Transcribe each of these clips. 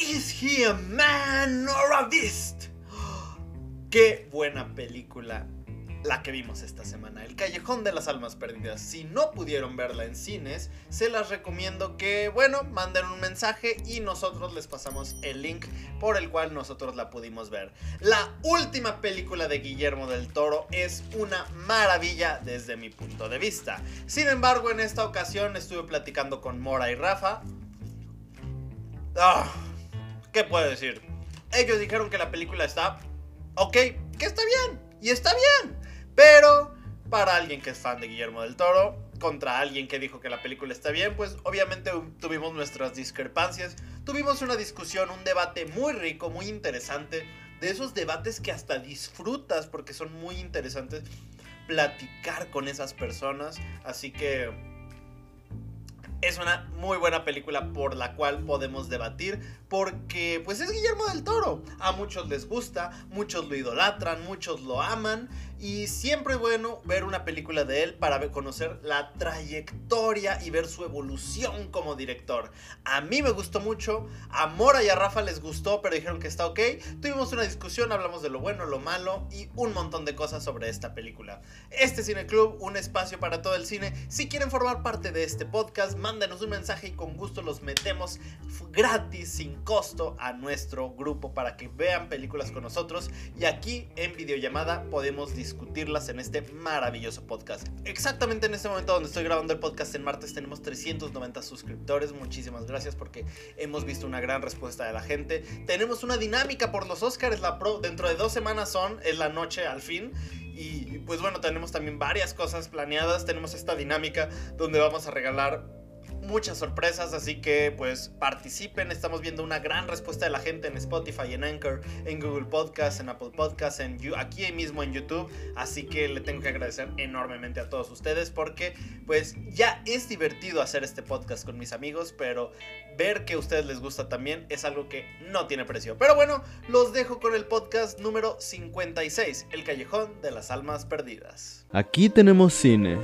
¿Is he a man or a beast? Qué buena película la que vimos esta semana, El Callejón de las Almas Perdidas. Si no pudieron verla en cines, se las recomiendo que, bueno, manden un mensaje y nosotros les pasamos el link por el cual nosotros la pudimos ver. La última película de Guillermo del Toro es una maravilla desde mi punto de vista. Sin embargo, en esta ocasión estuve platicando con Mora y Rafa. Ah, ¿Qué puedo decir? Ellos dijeron que la película está ok, que está bien. Y está bien. Pero para alguien que es fan de Guillermo del Toro, contra alguien que dijo que la película está bien, pues obviamente tuvimos nuestras discrepancias. Tuvimos una discusión, un debate muy rico, muy interesante. De esos debates que hasta disfrutas porque son muy interesantes platicar con esas personas. Así que es una muy buena película por la cual podemos debatir porque pues es Guillermo del Toro. A muchos les gusta, muchos lo idolatran, muchos lo aman y siempre es bueno ver una película de él para conocer la trayectoria y ver su evolución como director. A mí me gustó mucho, a Mora y a Rafa les gustó, pero dijeron que está ok. Tuvimos una discusión, hablamos de lo bueno, lo malo y un montón de cosas sobre esta película. Este Cine Club, un espacio para todo el cine. Si quieren formar parte de este podcast, mándenos un mensaje y con gusto los metemos gratis, sin costo a nuestro grupo para que vean películas con nosotros y aquí en videollamada podemos discutirlas en este maravilloso podcast. Exactamente en este momento donde estoy grabando el podcast en martes tenemos 390 suscriptores, muchísimas gracias porque hemos visto una gran respuesta de la gente. Tenemos una dinámica por los Oscars, la pro, dentro de dos semanas son, es la noche al fin. Y pues bueno, tenemos también varias cosas planeadas. Tenemos esta dinámica donde vamos a regalar muchas sorpresas, así que pues participen. Estamos viendo una gran respuesta de la gente en Spotify, en Anchor, en Google Podcast, en Apple Podcast, en aquí mismo en YouTube. Así que le tengo que agradecer enormemente a todos ustedes porque pues ya es divertido hacer este podcast con mis amigos, pero ver que a ustedes les gusta también es algo que no tiene precio. Pero bueno, los dejo con el podcast número 56, El Callejón de las Almas Perdidas. Aquí tenemos cine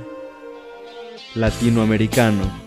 latinoamericano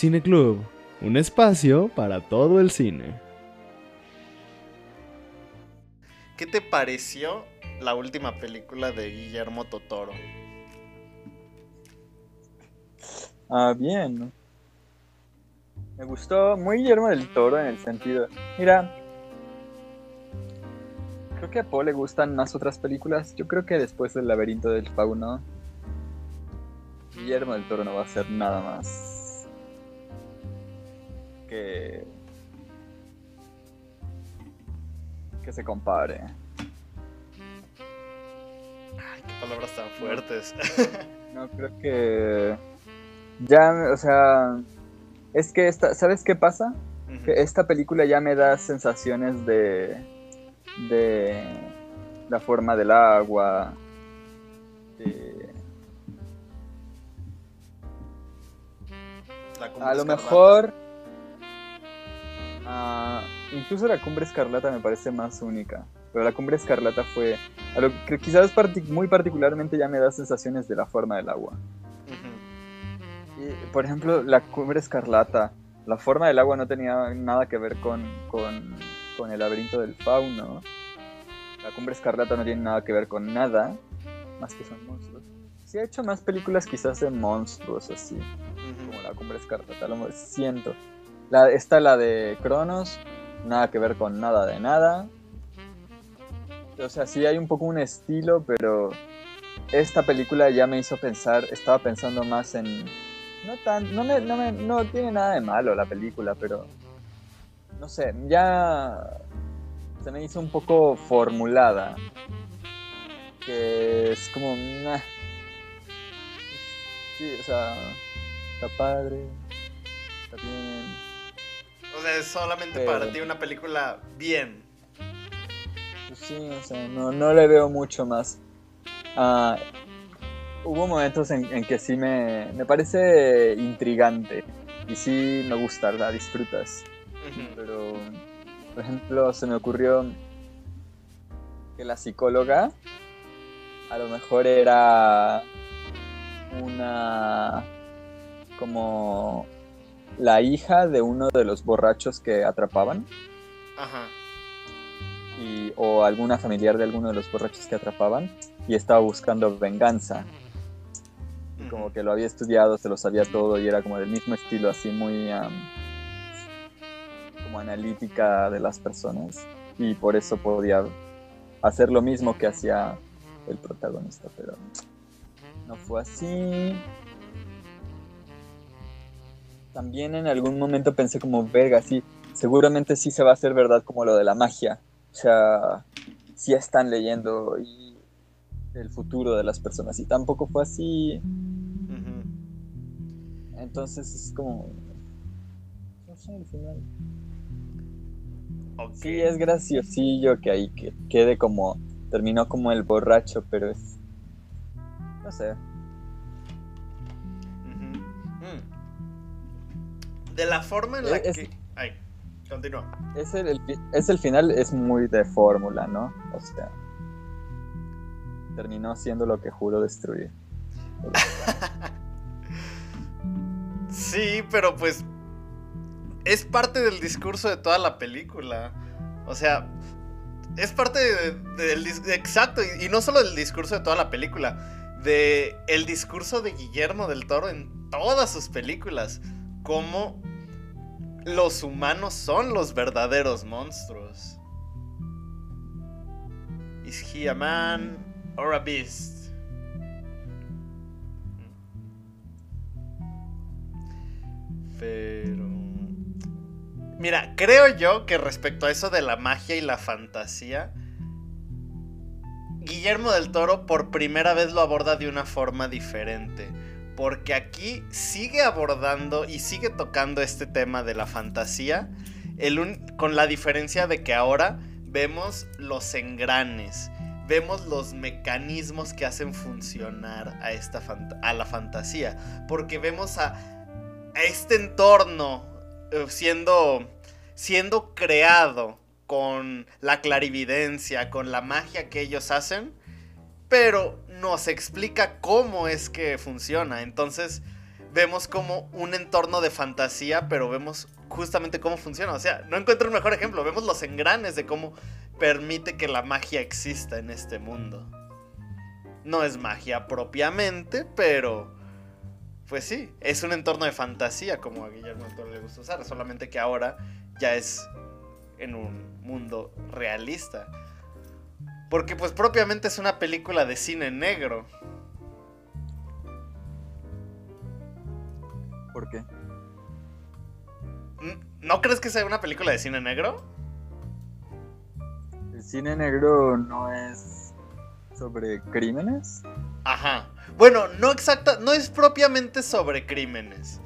Cine Club, un espacio para todo el cine. ¿Qué te pareció la última película de Guillermo Totoro? Ah, bien. Me gustó muy Guillermo del Toro en el sentido. Mira, creo que a Paul le gustan más otras películas. Yo creo que después del laberinto del fauno, Guillermo del Toro no va a hacer nada más que, que se compare. Ay, qué palabras tan fuertes. no, creo que ya, o sea, es que esta, ¿sabes qué pasa? Que esta película ya me da sensaciones de de la forma del agua, de a lo mejor Ah, incluso la cumbre escarlata me parece más única. Pero la cumbre escarlata fue. A lo que quizás muy particularmente ya me da sensaciones de la forma del agua. por ejemplo, la cumbre escarlata. La forma del agua no tenía nada que ver con, con, el laberinto del fauno. La cumbre escarlata no tiene nada que ver con nada. Más que son monstruos. Si ha hecho más películas quizás de monstruos así. Como la cumbre escarlata, lo siento. La, está la de Cronos, nada que ver con nada de nada. O sea, sí hay un poco un estilo, pero esta película ya me hizo pensar, estaba pensando más en... No, tan, no, me, no, me, no tiene nada de malo la película, pero... No sé, ya se me hizo un poco formulada. Que es como... Sí, o sea está padre, está bien. O sea, es solamente Pero- para ti una película bien. Pues sí, o sea, no, no le veo mucho más. Ah, hubo momentos en, en que sí me, me parece intrigante y sí me gusta, la disfrutas. Pero, por ejemplo, se me ocurrió que la psicóloga a lo mejor era una como la hija de uno de los borrachos que atrapaban Ajá. y, o alguna familiar de alguno de los borrachos que atrapaban y estaba buscando venganza. Y como que lo había estudiado, se lo sabía todo y era como del mismo estilo, así muy am, como analítica de las personas. Y por eso podía hacer lo mismo que hacía el protagonista, pero no fue así. También en algún momento pensé como, verga, sí, seguramente sí se va a hacer verdad como lo de la magia. O sea, sí están leyendo y el futuro de las personas y tampoco fue así. Entonces es como... No sé, al final. Sí, es graciosillo que ahí que quede como... Terminó como el borracho, pero es... No sé. De la forma en la Es- que. Ay, continúa. Es el, es el final, es muy de fórmula, ¿no? O sea... Terminó siendo lo que juro destruir. Sí, pero pues. Es parte del discurso de toda la película. O sea. Es parte de- del dis- exacto, y, y no solo del discurso de toda la película, de el discurso de Guillermo del Toro en todas sus películas, cómo los humanos son los verdaderos monstruos. Is he a man or a beast? Pero... Mira, creo yo que respecto a eso de la magia y la fantasía, Guillermo del Toro por primera vez lo aborda de una forma diferente. Porque aquí sigue abordando y sigue tocando este tema de la fantasía, con la diferencia de que ahora vemos los engranes, vemos los mecanismos que hacen funcionar a, esta a la fantasía. Porque vemos a, a este entorno eh, siendo, siendo creado con la clarividencia, con la magia que ellos hacen, pero nos explica cómo es que funciona. Entonces vemos como un entorno de fantasía, pero vemos justamente cómo funciona. O sea, no encuentro un mejor ejemplo. Vemos los engranes de cómo permite que la magia exista en este mundo. No es magia propiamente, pero pues sí, es un entorno de fantasía como a Guillermo del Toro le gusta usar, solamente que ahora ya es en un mundo realista. Porque pues propiamente es una película de cine negro. ¿Por qué? ¿No crees que sea una película de cine negro? ¿El cine negro no es sobre crímenes? Ajá. Bueno, no exacta, no es propiamente sobre crímenes.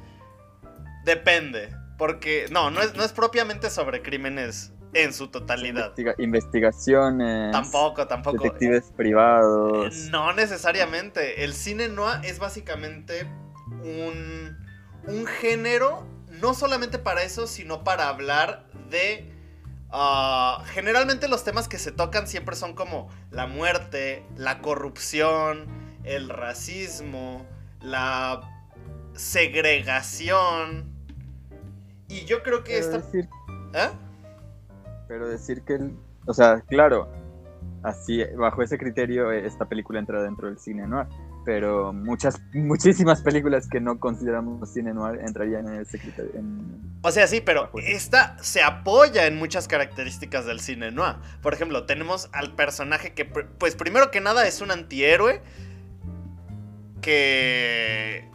Depende, porque no, no es, no es propiamente sobre crímenes en su totalidad. Investiga- investigaciones. Tampoco, tampoco. Detectives privados. No necesariamente. El cine noir es básicamente un, un género, no solamente para eso, sino para hablar de... ah, generalmente los temas que se tocan siempre son como la muerte, la corrupción, el racismo, la segregación. Y yo creo que esta... decir, ¿Eh? Pero decir que el, o sea, claro, así bajo ese criterio eh, esta película entra dentro del cine noir, pero muchas muchísimas películas que no consideramos cine noir entrarían en ese criterio. en- O sea, sí, pero esta se apoya en muchas características del cine noir. Por ejemplo, tenemos al personaje que, pues primero que nada es un antihéroe que...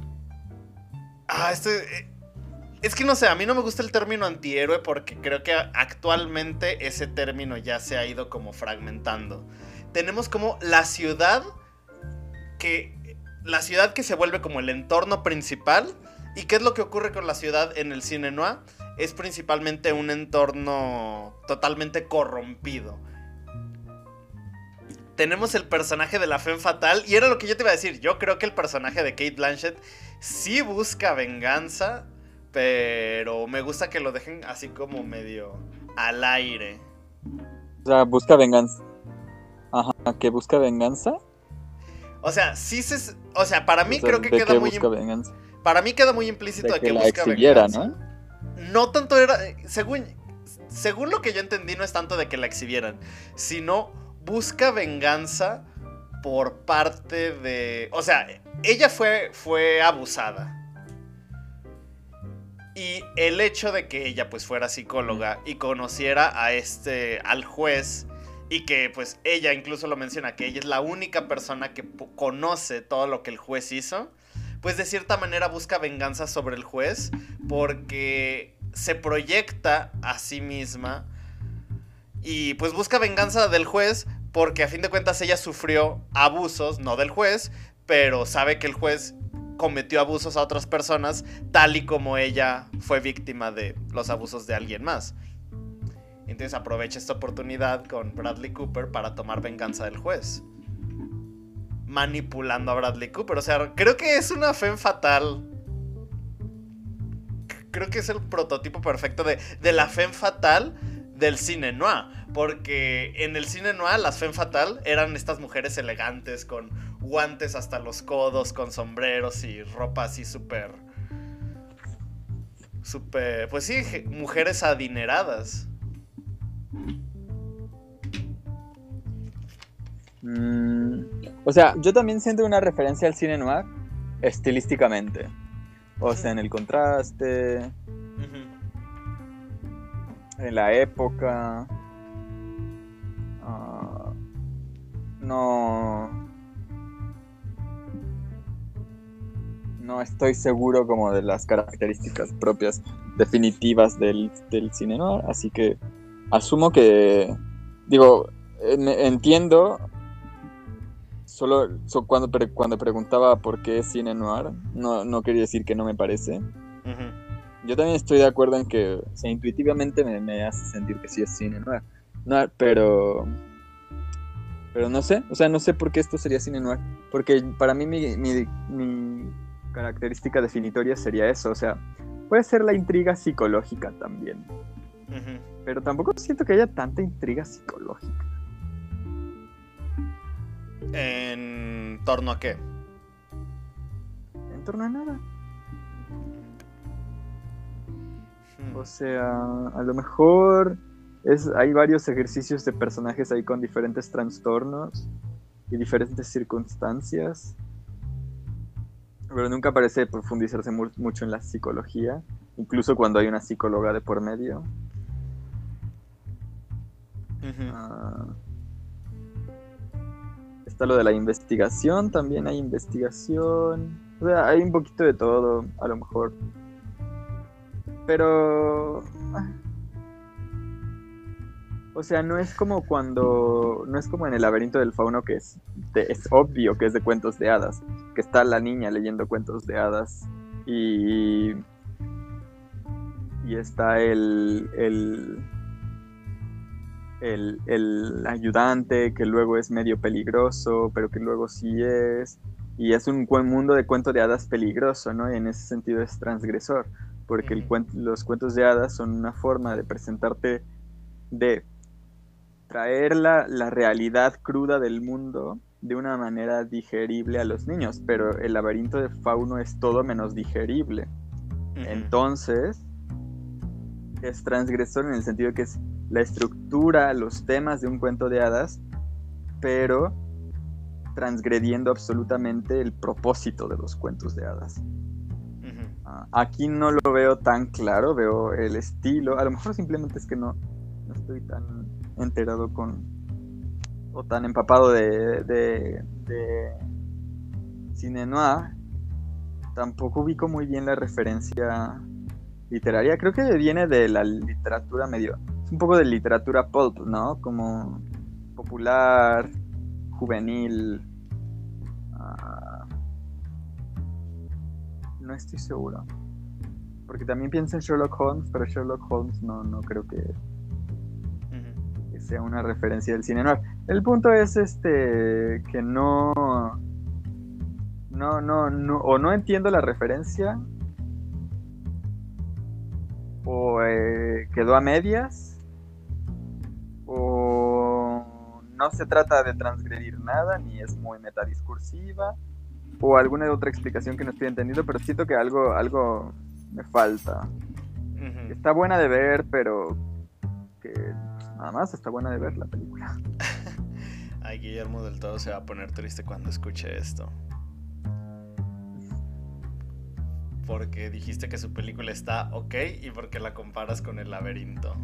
Ah, este... Es que no sé, a mí no me gusta el término antihéroe porque creo que actualmente ese término ya se ha ido como fragmentando. Tenemos como la ciudad que... La ciudad que se vuelve como el entorno principal ¿Y qué es lo que ocurre con la ciudad en el cine noir? Es principalmente un entorno totalmente corrompido. Tenemos el personaje de la Femme Fatal, y era lo que yo te iba a decir. Yo creo que el personaje de Kate Blanchett sí busca venganza, pero me gusta que lo dejen así como medio al aire. O sea, busca venganza. Ajá, ¿que busca venganza? O sea, sí se. O sea, para mí O sea, creo que ¿de queda muy. busca im- venganza? Para mí queda muy implícito De de que que, la busca exhibiera, venganza. ¿no? No tanto era. Según, según lo que yo entendí, no es tanto de que la exhibieran, sino busca venganza por parte de. O sea, ella fue, fue abusada. Y el hecho de que ella pues fuera psicóloga y conociera a este, al juez, y que pues ella incluso lo menciona, que ella es la única persona que conoce todo lo que el juez hizo, pues de cierta manera busca venganza sobre el juez porque se proyecta a sí misma y pues busca venganza del juez porque a fin de cuentas ella sufrió abusos, no del juez, pero sabe que el juez cometió abusos a otras personas tal y como ella fue víctima de los abusos de alguien más. Entonces aprovecha esta oportunidad con Bradley Cooper para tomar venganza del juez. Manipulando a Bradley Cooper. O sea, creo que es una fe fatal. Creo que es el prototipo perfecto de, de la fe fatal del cine noir. Porque en el cine noir las femme fatal eran estas mujeres elegantes con guantes hasta los codos, con sombreros y ropa así súper... Súper... Pues sí, je- mujeres adineradas. Mm, o sea, yo también siento una referencia al cine noir estilísticamente. O sea, en el contraste, en la época. Ah, no. No estoy seguro como de las características propias definitivas del, del cine noir, así que asumo que. Digo, en- entiendo. Solo so- cuando, pre- cuando preguntaba por qué es cine noir, no, no quería decir que no me parece. Yo también estoy de acuerdo en que, o sea, intuitivamente me, me hace sentir que sí es cine noir. noir, pero. Pero no sé, o sea, no sé por qué esto sería cine noir. Porque para mí mi, mi- mi característica definitoria sería eso, o sea, puede ser la intriga psicológica también. Pero tampoco siento que haya tanta intriga psicológica. ¿En torno a qué? En torno a nada. Hmm. O sea, a lo mejor es, hay varios ejercicios de personajes ahí con diferentes trastornos y diferentes circunstancias. Pero nunca parece profundizarse mu- mucho en la psicología, incluso cuando hay una psicóloga de por medio. Ah, está lo de la investigación, también hay investigación. O sea, hay un poquito de todo, a lo mejor. Pero... O sea, no es como cuando... No es como en el laberinto del fauno que es, de- es obvio que es de cuentos de hadas. Que está la niña leyendo cuentos de hadas. Y... Y está el... el el, el ayudante que luego es medio peligroso, pero que luego sí es. Y es un mundo de cuento de hadas peligroso, ¿no? Y en ese sentido es transgresor, porque el los cuentos de hadas son una forma de presentarte, de traer la, la realidad cruda del mundo de una manera digerible a los niños, pero el laberinto de fauno es todo menos digerible. Entonces, es transgresor en el sentido que es la estructura, los temas de un cuento de hadas, pero transgrediendo absolutamente el propósito de los cuentos de hadas. Ah, aquí no lo veo tan claro, veo el estilo, a lo mejor simplemente es que no, no estoy tan enterado con, o tan empapado de, de, cine noir, tampoco ubico muy bien la referencia literaria, creo que viene de la literatura medio, es un poco de literatura pulp, ¿no? Como popular, juvenil. ah, no estoy seguro. Porque también pienso en Sherlock Holmes, pero Sherlock Holmes no, no creo que sea una referencia del cine noir. El punto es este que no, no, no, no, o no entiendo la referencia, o eh, quedó a medias, o no se trata de transgredir nada, ni es muy metadiscursiva, o alguna otra explicación que no estoy entendiendo, pero siento que algo, algo me falta. Está buena de ver, pero que nada más está buena de ver la película. Ay, Guillermo del Todo se va a poner triste cuando escuche esto. Porque dijiste que su película está ok y porque la comparas con el laberinto.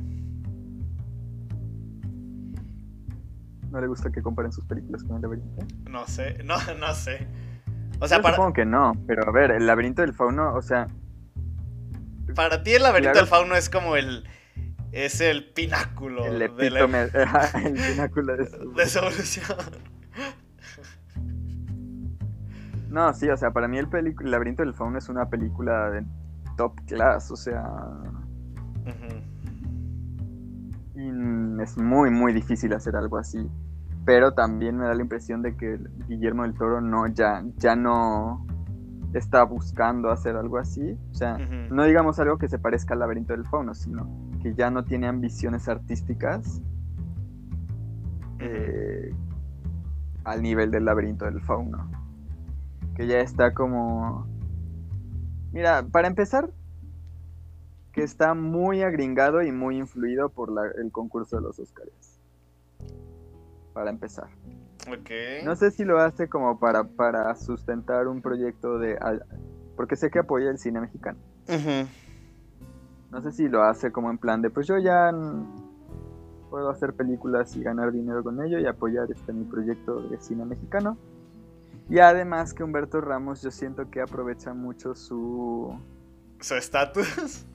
¿No le gusta que comparen sus películas con el laberinto? No sé, no, no sé. O sea, Yo para, supongo que no, pero a ver, el laberinto del fauno, o sea, para ti el laberinto del fauno es como el... Es el pináculo el de la- epítome, el pináculo de su... de su evolución. No, sí, o sea, para mí el, el laberinto del fauno es una película de top class, o sea, y es muy, muy difícil hacer algo así. Pero también me da la impresión de que Guillermo del Toro no, ya, ya no está buscando hacer algo así. O sea, no digamos algo que se parezca al laberinto del fauno, sino que ya no tiene ambiciones artísticas eh, al nivel del laberinto del fauno. Que ya está como... Mira, para empezar, que está muy agringado y muy influido por la- el concurso de los Oscars. Para empezar. No sé si lo hace como para, para sustentar un proyecto de... Porque sé que apoya el cine mexicano. No sé si lo hace como en plan de, pues yo ya puedo hacer películas y ganar dinero con ello y apoyar este mi proyecto de cine mexicano. Y además que Humberto Ramos yo siento que aprovecha mucho su Su estatus.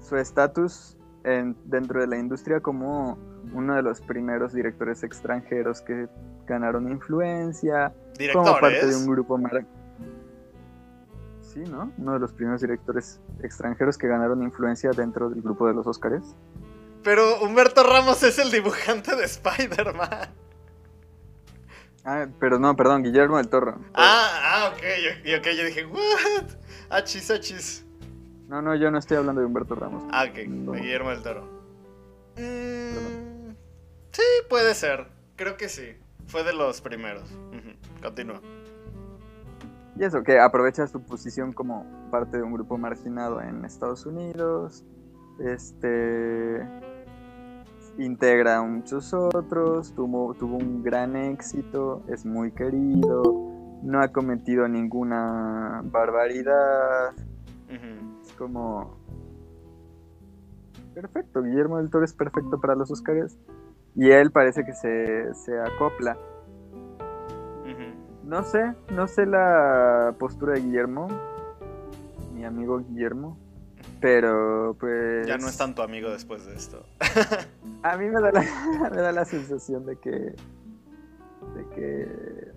su estatus en- dentro de la industria como uno de los primeros directores extranjeros que ganaron influencia, como parte de un grupo mar... Uno de los primeros directores extranjeros que ganaron influencia dentro del grupo de los Óscares. Pero Humberto Ramos es el dibujante de Spider-Man. Ah, pero no, perdón, Guillermo del Toro. Ah, ah, ok, yo, ok, yo dije, what? Achis, achis. No, no, yo no estoy hablando de Humberto Ramos. Ah, ok, No. de Guillermo del Toro. Mm, sí, puede ser. Creo que sí. Fue de los primeros. Continúa. Y eso, que aprovecha su posición como parte de un grupo marginado en Estados Unidos. Este. Integra a muchos otros. Tuvo, tuvo un gran éxito. Es muy querido. No ha cometido ninguna barbaridad. Es como. Perfecto, Guillermo del Toro es perfecto para los Oscars. Y él parece que se, se acopla. No sé, no sé la postura de Guillermo, mi amigo Guillermo, pero pues... Ya no es tanto amigo después de esto. A mí me da la, me da la sensación de que... De que...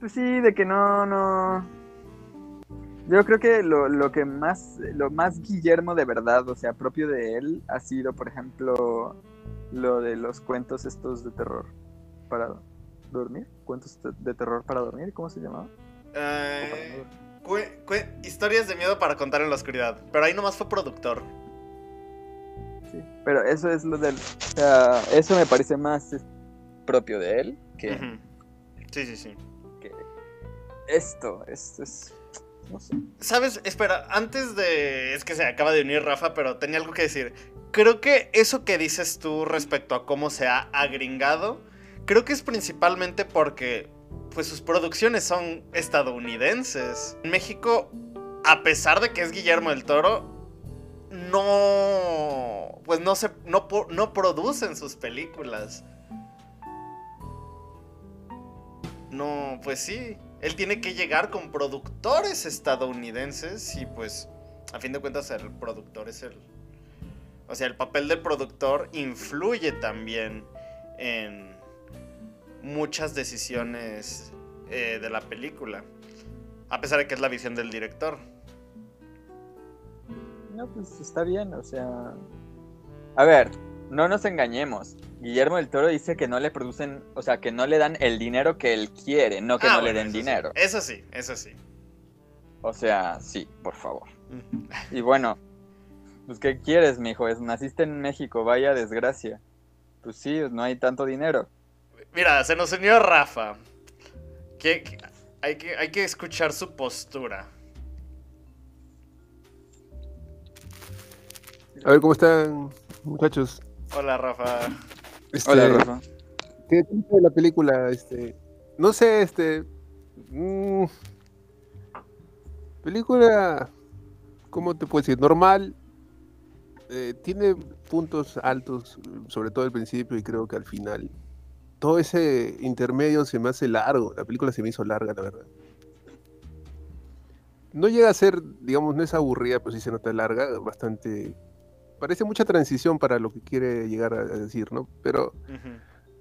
Pues sí, de que no, no... Yo creo que lo, lo que más, lo más Guillermo de verdad, o sea, propio de él, ha sido, por ejemplo, lo de los cuentos estos de terror para dormir. Cuentos de- terror para dormir, ¿cómo se llamaba? Eh, historias de miedo para contar en la oscuridad. Pero ahí nomás fue productor. Sí, pero eso es lo del... O sea, eso me parece más propio de él que. Sí, sí, sí. que esto. Esto es... No sé. ¿Sabes? Espera, antes de... Es que se acaba de unir Rafa, pero tenía algo que decir. Creo que eso que dices tú respecto a cómo se ha agringado, creo que es principalmente porque pues sus producciones son estadounidenses. En México, a pesar de que es Guillermo del Toro, no... Pues no se... No, no producen sus películas. No, pues sí. Él tiene que llegar con productores estadounidenses y pues a fin de cuentas el productor es el... O sea, el papel del productor influye también en muchas decisiones eh, de la película. A pesar de que es la visión del director. No, pues está bien, o sea. A ver, no nos engañemos. Guillermo del Toro dice que no le producen, o sea, que no le dan el dinero que él quiere, no que Ah, no le den eso sí. dinero. Eso sí, eso sí. O sea, sí, por favor. Y bueno, pues ¿qué quieres, mijo? Es, naciste en México, vaya desgracia. Pues sí, no hay tanto dinero. Mira, se nos unió Rafa. Que, que- hay, que, hay que escuchar su postura. A ver cómo están, muchachos. Hola, Rafa. Este, Hola, Rafa. ¿Qué tipo de la película? Este, no sé, este. mm, película, ¿cómo te puedo decir? Normal. Eh, tiene puntos altos, sobre todo al principio y creo que al final. Todo ese intermedio se me hace largo. La película se me hizo larga, la verdad. No llega a ser, digamos, no es aburrida, pero sí se nota larga, bastante. Parece mucha transición para lo que quiere llegar a decir, ¿no? Pero Ujú.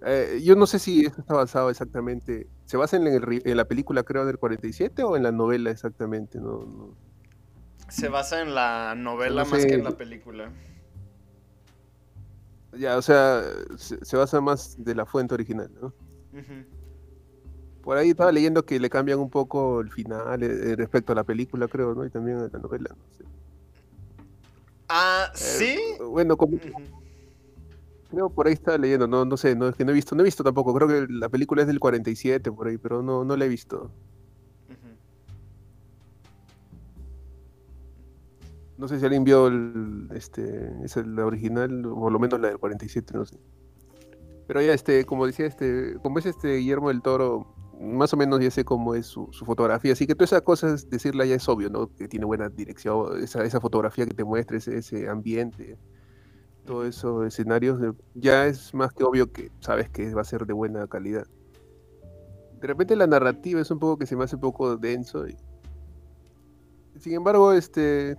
eh, yo no sé si esto está basado exactamente. ¿Se basa en, el en la película, creo, del 47 o en la novela exactamente? No, no. Se basa en la novela No más que en la película. Ya, o sea, se, se basa más de la fuente original, ¿no? Por ahí estaba leyendo que le cambian un poco el final eh, respecto a la película, creo, ¿no? Y también a la novela, no sé. Ah, Eh, sí. Bueno, como, Ujú. creo por ahí estaba leyendo, no, no sé, no, es que no he visto, no he visto tampoco, creo que la película es del 47 por ahí, pero no, no la he visto. No sé si alguien vio el, este, es la original, o por lo menos la del 47, no sé. Pero ya, este, como decía, este, como es este Guillermo del Toro, más o menos ya sé cómo es su, su fotografía, así que todas esas cosas, decirla ya es obvio, ¿no? Que tiene buena dirección, esa, esa fotografía que te muestra, ese, ese ambiente, todos esos escenarios, eh, ya es más que obvio que sabes que va a ser de buena calidad. De repente la narrativa es un poco que se me hace un poco denso y... Sin embargo, este,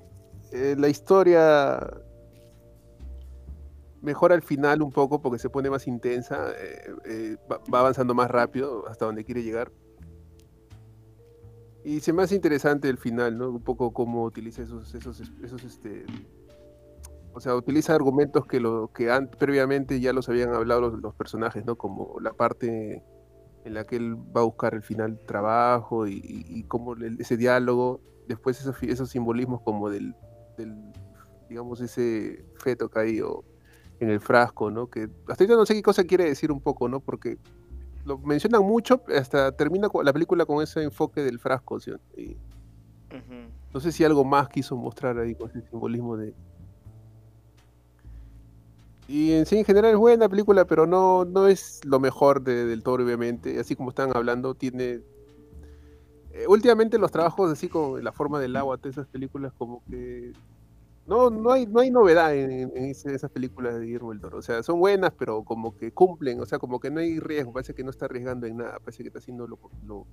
eh, la historia mejora al final un poco porque se pone más intensa, eh, eh, va, va avanzando más rápido hasta donde quiere llegar. Y se me hace interesante el final, ¿no? Un poco cómo utiliza esos, esos, es- esos, este, o sea, utiliza argumentos que lo que an- previamente ya los habían hablado los, personajes, ¿no? Como la parte en la que él va a buscar el final trabajo y, y, y cómo ese diálogo, después esos, esos simbolismos como del, del, digamos, ese feto caído en el frasco, ¿no? Que hasta ahorita no sé qué cosa quiere decir un poco, ¿no? Porque lo mencionan mucho, hasta termina la película con ese enfoque del frasco, ¿sí? Y no sé si algo más quiso mostrar ahí con ese simbolismo de... Y en sí, en general es buena película, pero no, no es lo mejor de- del Toro, obviamente. Así como están hablando, tiene... eh, últimamente los trabajos así con la forma del agua, todas esas películas como que... No, no hay, no hay novedad en, esas películas de Guillermo del Toro. O sea, son buenas, pero como que cumplen. O sea, como que no hay riesgo. Parece que no está arriesgando en nada. Parece que está haciendo lo, lo-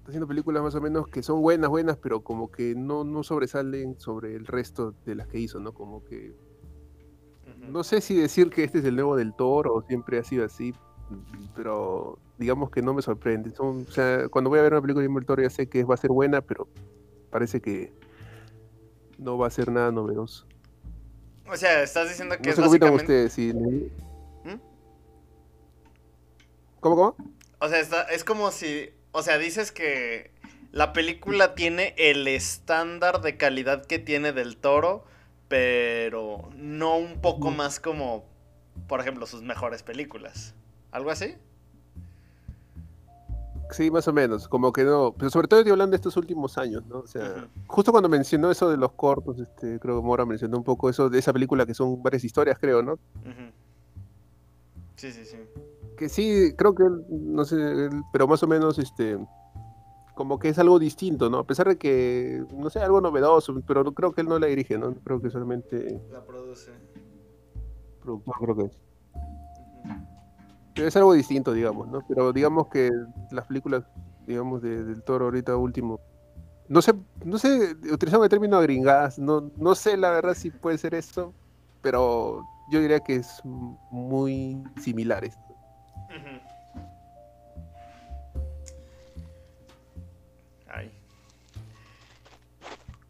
está haciendo películas más o menos que son buenas, buenas, pero como que no, no sobresalen sobre el resto de las que hizo, ¿no? Como que no sé si decir que este es el nuevo del Toro o siempre ha sido así, pero digamos que no me sorprende. Son, o sea, cuando voy a ver una película de Guillermo del Toro ya sé que va a ser buena, pero parece que no va a ser nada novedoso. O sea, estás diciendo que No es opinan básicamente. ustedes. ¿Mm? ¿Cómo, cómo? O sea, está- es como si. O sea, dices que la película tiene el estándar de calidad que tiene del toro, pero no un poco más como, por ejemplo, sus mejores películas. ¿Algo así? Sí, más o menos, como que no, pero sobre todo estoy hablando de estos últimos años, ¿no? O sea, justo cuando mencionó eso de los cortos, este, creo que Mora mencionó un poco eso de esa película que son varias historias, creo, ¿no? Sí, sí, sí. Que sí, creo que, él, no sé, pero más o menos, este, como que es algo distinto, ¿no? A pesar de que, no sé, algo novedoso, pero no- creo que él no la dirige, ¿no? Creo que solamente La produce. productor, creo que es es algo distinto, digamos, ¿no? Pero digamos que las películas, digamos, del toro ahorita último, no sé, no sé, utilizando el término gringadas, no, no sé la verdad si puede ser eso, pero yo diría que es muy similar esto. Ay.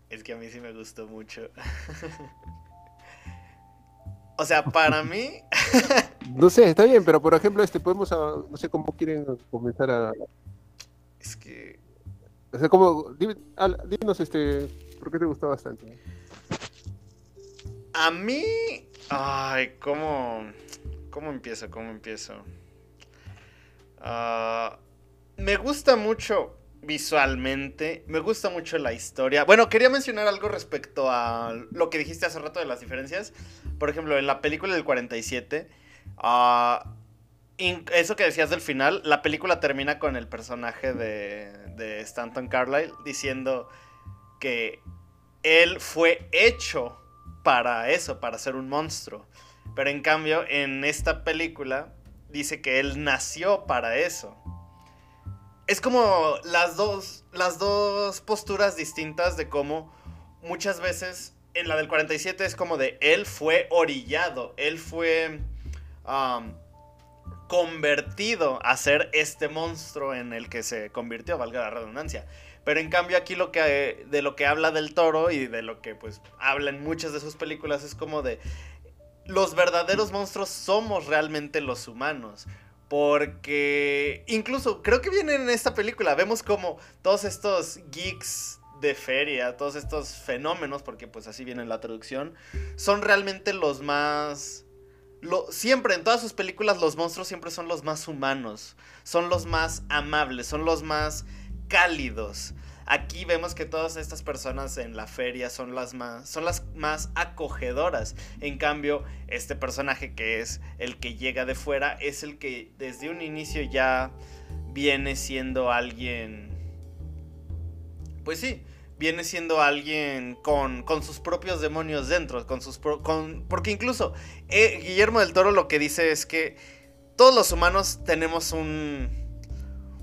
Es que a mí sí me gustó mucho. o sea, para mí No sé, está bien, pero por ejemplo, este podemos, ah, no sé cómo quieren comenzar a. es que. O sea, como. dime- al- Dinos, este, ¿por qué te gustó bastante? A mí. Ay, ¿cómo. ¿Cómo empiezo? ¿Cómo empiezo? Ah, me gusta mucho visualmente. Me gusta mucho la historia. Bueno, quería mencionar algo respecto a lo que dijiste hace rato de las diferencias. Por ejemplo, en la película del 47. In- eso que decías del final, la película termina con el personaje de, de Stanton Carlyle diciendo que él fue hecho para eso, para ser un monstruo. Pero en cambio, en esta película dice que él nació para eso. Es como las dos, las dos posturas distintas de cómo muchas veces en la del 47 es como de él fue orillado, él fue convertido a ser este monstruo en el que se convirtió, valga la redundancia. Pero en cambio aquí lo que de lo que habla del toro y de lo que pues habla en muchas de sus películas es como de los verdaderos monstruos somos realmente los humanos. Porque incluso creo que viene en esta película, vemos como todos estos geeks de feria, todos estos fenómenos, porque pues así viene en la traducción, son realmente los más... Lo, siempre en todas sus películas los monstruos siempre son los más humanos, son los más amables, son los más cálidos. Aquí vemos que todas estas personas en la feria son las más son las más acogedoras. En cambio, este personaje que es el que llega de fuera es el que desde un inicio ya viene siendo alguien pues sí, viene siendo alguien con, con sus propios demonios dentro, con sus porque incluso eh, Guillermo del Toro lo que dice es que todos los humanos tenemos un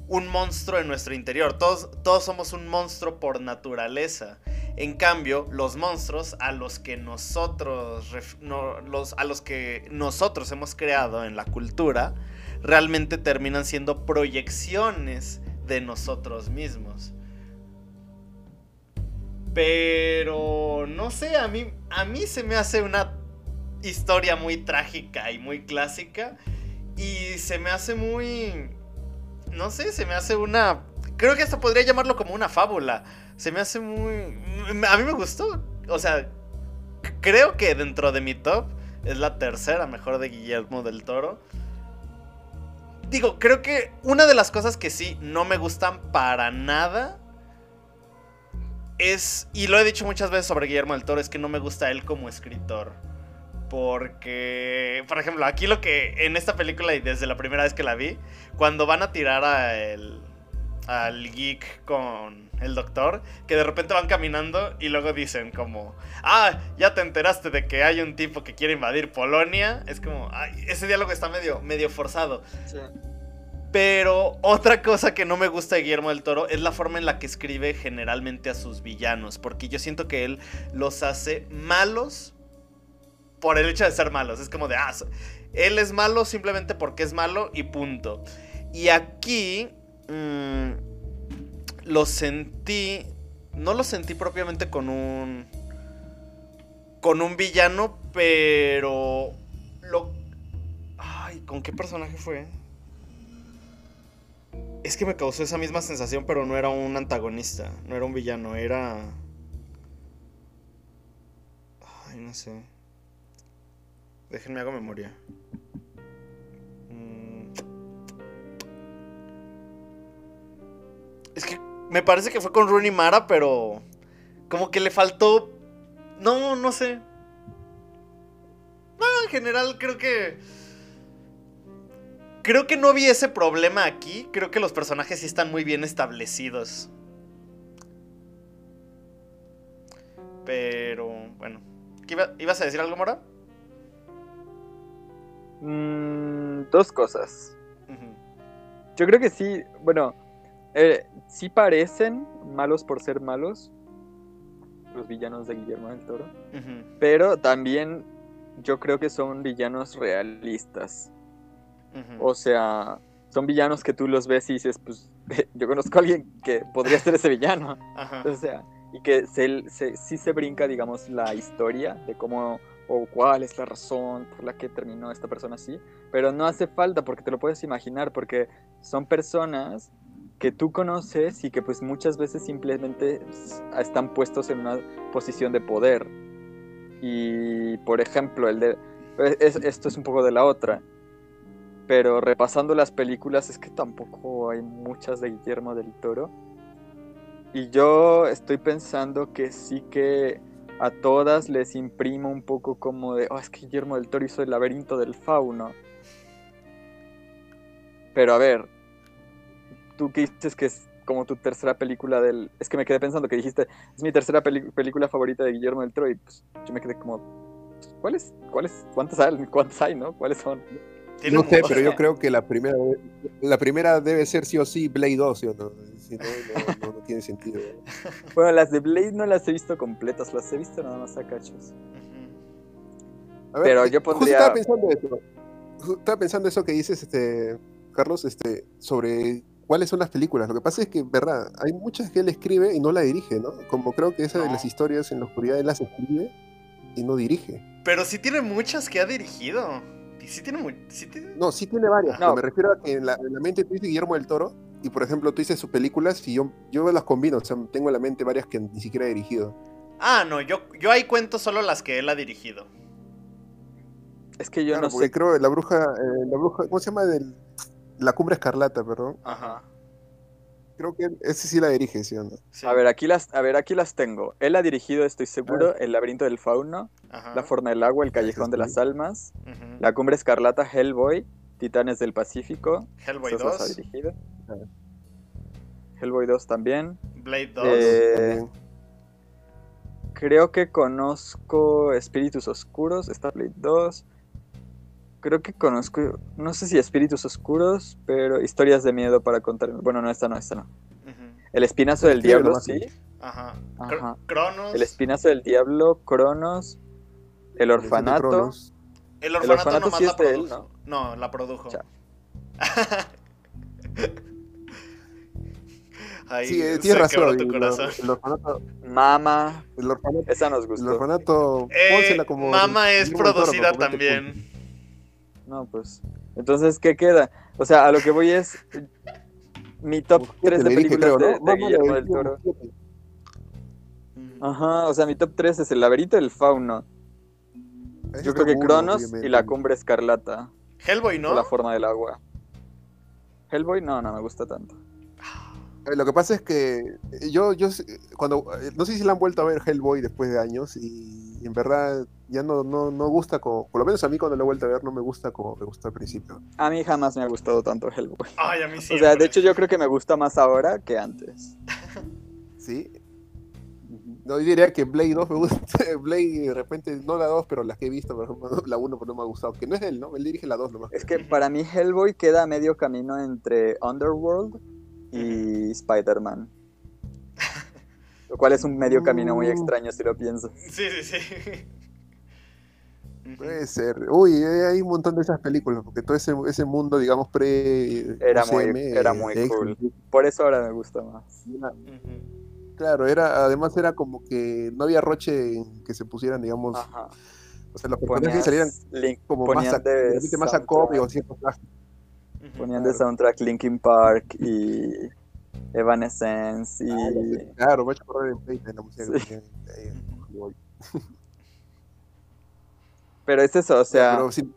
un monstruo en nuestro interior. Todos, todos somos un monstruo por naturaleza. En cambio, los monstruos a los que nosotros a los que nosotros hemos creado en la cultura realmente terminan siendo proyecciones de nosotros mismos. Pero no sé, a mí a mí se me hace una historia muy trágica y muy clásica y se me hace muy no sé, se me hace una. Creo que hasta podría llamarlo como una fábula. Se me hace muy. A mí me gustó. O sea, creo que dentro de mi top es la tercera mejor de Guillermo del Toro. Digo, creo que una de las cosas que sí no me gustan para nada es. Y lo he dicho muchas veces sobre Guillermo del Toro, es que no me gusta él como escritor. Porque, por ejemplo, aquí lo que en esta película y desde la primera vez que la vi, cuando van a tirar a el, al geek con el doctor, que de repente van caminando y luego dicen como, ah, ya te enteraste de que hay un tipo que quiere invadir Polonia. Es como, ese diálogo está medio, medio forzado. Sí. Pero otra cosa que no me gusta de Guillermo del Toro es la forma en la que escribe generalmente a sus villanos, porque yo siento que él los hace malos por el hecho de ser malos. Es como de, ah, él es malo simplemente porque es malo y punto. Y aquí mm, lo sentí, no lo sentí propiamente con un, con un villano, pero lo... Ay, ¿con qué personaje fue? Es que me causó esa misma sensación, pero no era un antagonista, no era un villano, era... Ay, no sé. Déjenme hago memoria. Mm. Es que me parece que fue con Rooney Mara, pero como que le faltó... No, no sé. No, en general creo que... Creo que no vi ese problema aquí. Creo que los personajes sí están muy bien establecidos. Pero, bueno. ¿Qué iba- ¿Ibas a decir algo, Mora? Mm, dos cosas. Yo creo que sí, bueno, eh, sí parecen malos por ser malos, los villanos de Guillermo del Toro, pero también yo creo que son villanos realistas. O sea, son villanos que tú los ves y dices, pues yo conozco a alguien que podría ser ese villano. Ajá. O sea, y que se, se- sí se brinca, digamos, la historia de cómo o cuál es la razón por la que terminó esta persona así, pero no hace falta porque te lo puedes imaginar, porque son personas que tú conoces y que pues muchas veces simplemente están puestos en una posición de poder. Y por ejemplo, el de es- esto es un poco de la otra. Pero repasando las películas es que tampoco hay muchas de Guillermo del Toro. Y yo estoy pensando que sí que a todas les imprimo un poco como de, oh, es que Guillermo del Toro hizo el laberinto del fauno. Pero a ver, tú que dices que es como tu tercera película del... Es que me quedé pensando que dijiste, es mi tercera película favorita de Guillermo del Toro y pues yo me quedé como, pues, ¿cuáles? ¿Cuáles? ¿Cuántas hay? ¿Cuántas hay, no? ¿Cuáles son? Tiene No sé, pero yo creo que la primera, la primera debe ser sí o sí Blade 2, ¿sí o no? Si no, no, no, no tiene sentido. Bueno, las de Blade no las he visto completas, las he visto nada más a cachos. Pero yo justo pondría- estaba pensando eso. Estaba pensando eso que dices, este, Carlos, este, sobre cuáles son las películas. Lo que pasa es que, verdad, hay muchas que él escribe y no la dirige, ¿no? Como creo que esa de las historias en la oscuridad él las escribe y no dirige. Pero sí tiene muchas que ha dirigido. Sí tiene, mu- sí tiene- No, sí tiene varias, No. pero me refiero a que en la, en la mente tú dices Guillermo del Toro y, por ejemplo, tú dices sus películas y yo, yo las combino, o sea, tengo en la mente varias que ni siquiera he dirigido. Ah, no, yo, yo ahí cuento solo las que él ha dirigido. Es que yo Claro, no sé. creo la bruja, eh, la bruja, ¿cómo se llama? Del, la cumbre escarlata, perdón. Ajá. Creo que ese sí la dirige, ¿sí o no? sí. A ver, aquí las, a ver, aquí las tengo. Él ha dirigido, estoy seguro, El laberinto del fauno, Ajá. La forma del agua, El callejón de las almas. La cumbre escarlata, Hellboy, Titanes del Pacífico. Hellboy esas las ha 2, dirigido. Ajá. Hellboy 2 también. Blade 2. Eh. Creo que conozco Espíritus Oscuros, está Blade 2. Creo que conozco, no sé si Espíritus Oscuros, pero Historias de Miedo para contar. Bueno, no, esta no, esta no. El Espinazo del Diablo, sí. Ajá. Ajá. Cr- Cronos. El Espinazo del Diablo, Cronos, El Versión de Orfanato. El orfanato, orfanato nomás sí la es de él, produjo. ¿no? la produjo. Ahí Sí, eh, tienes razón. tu corazón. El orfanato, Mama, el orfanato, esa nos el gustó. orfanato, Eh, pónsela como Mama es producida también. No, pues. Entonces, ¿qué queda? O sea, a lo que voy es. Mi top punto. 3 de películas creo, de, ¿no? de Guillermo del Toro. Ajá, o sea, mi top 3 es El laberinto del fauno. Yo creo que Cronos y La cumbre escarlata. Hellboy, O ¿no? La forma del agua. Hellboy, no, no me gusta tanto. Lo que pasa es que yo, yo cuando no sé si la han vuelto a ver Hellboy después de años y en verdad ya no, no, no gusta como, por lo menos a mí cuando la he vuelto a ver no me gusta como me gustó al principio. A mí jamás me ha gustado tanto Hellboy. Ay, a mí sí. O sea, de hecho, yo creo que me gusta más ahora que antes. ¿Sí? No, diría que Blade 2 me gusta, Blade de repente, no la 2, pero las que he visto, por ejemplo, la 1 pero no me ha gustado, que no es él, ¿no? Él dirige la 2 nomás. Es que para mí Hellboy queda a medio camino entre Underworld y Spider-Man. Lo cual es un medio camino muy Mm. extraño si lo piensas. Sí, sí, sí. Puede ser. Uy, eh, hay un montón de esas películas, porque todo ese, ese mundo, digamos, pre Era muy- era muy cool. Por eso ahora me gusta más. era-. Claro, era, además era como que no había roche en que se pusieran, digamos, Ajá. o sea, los personajes salieran link- como más, ponían a, de más o trajes. Ujú. Ponían de soundtrack Linkin Park y Evanescence y... Ah, sé, Claro, ha hecho correr en Play, en la música que Sí. ahí. Pero es eso, o sea... Pero sí,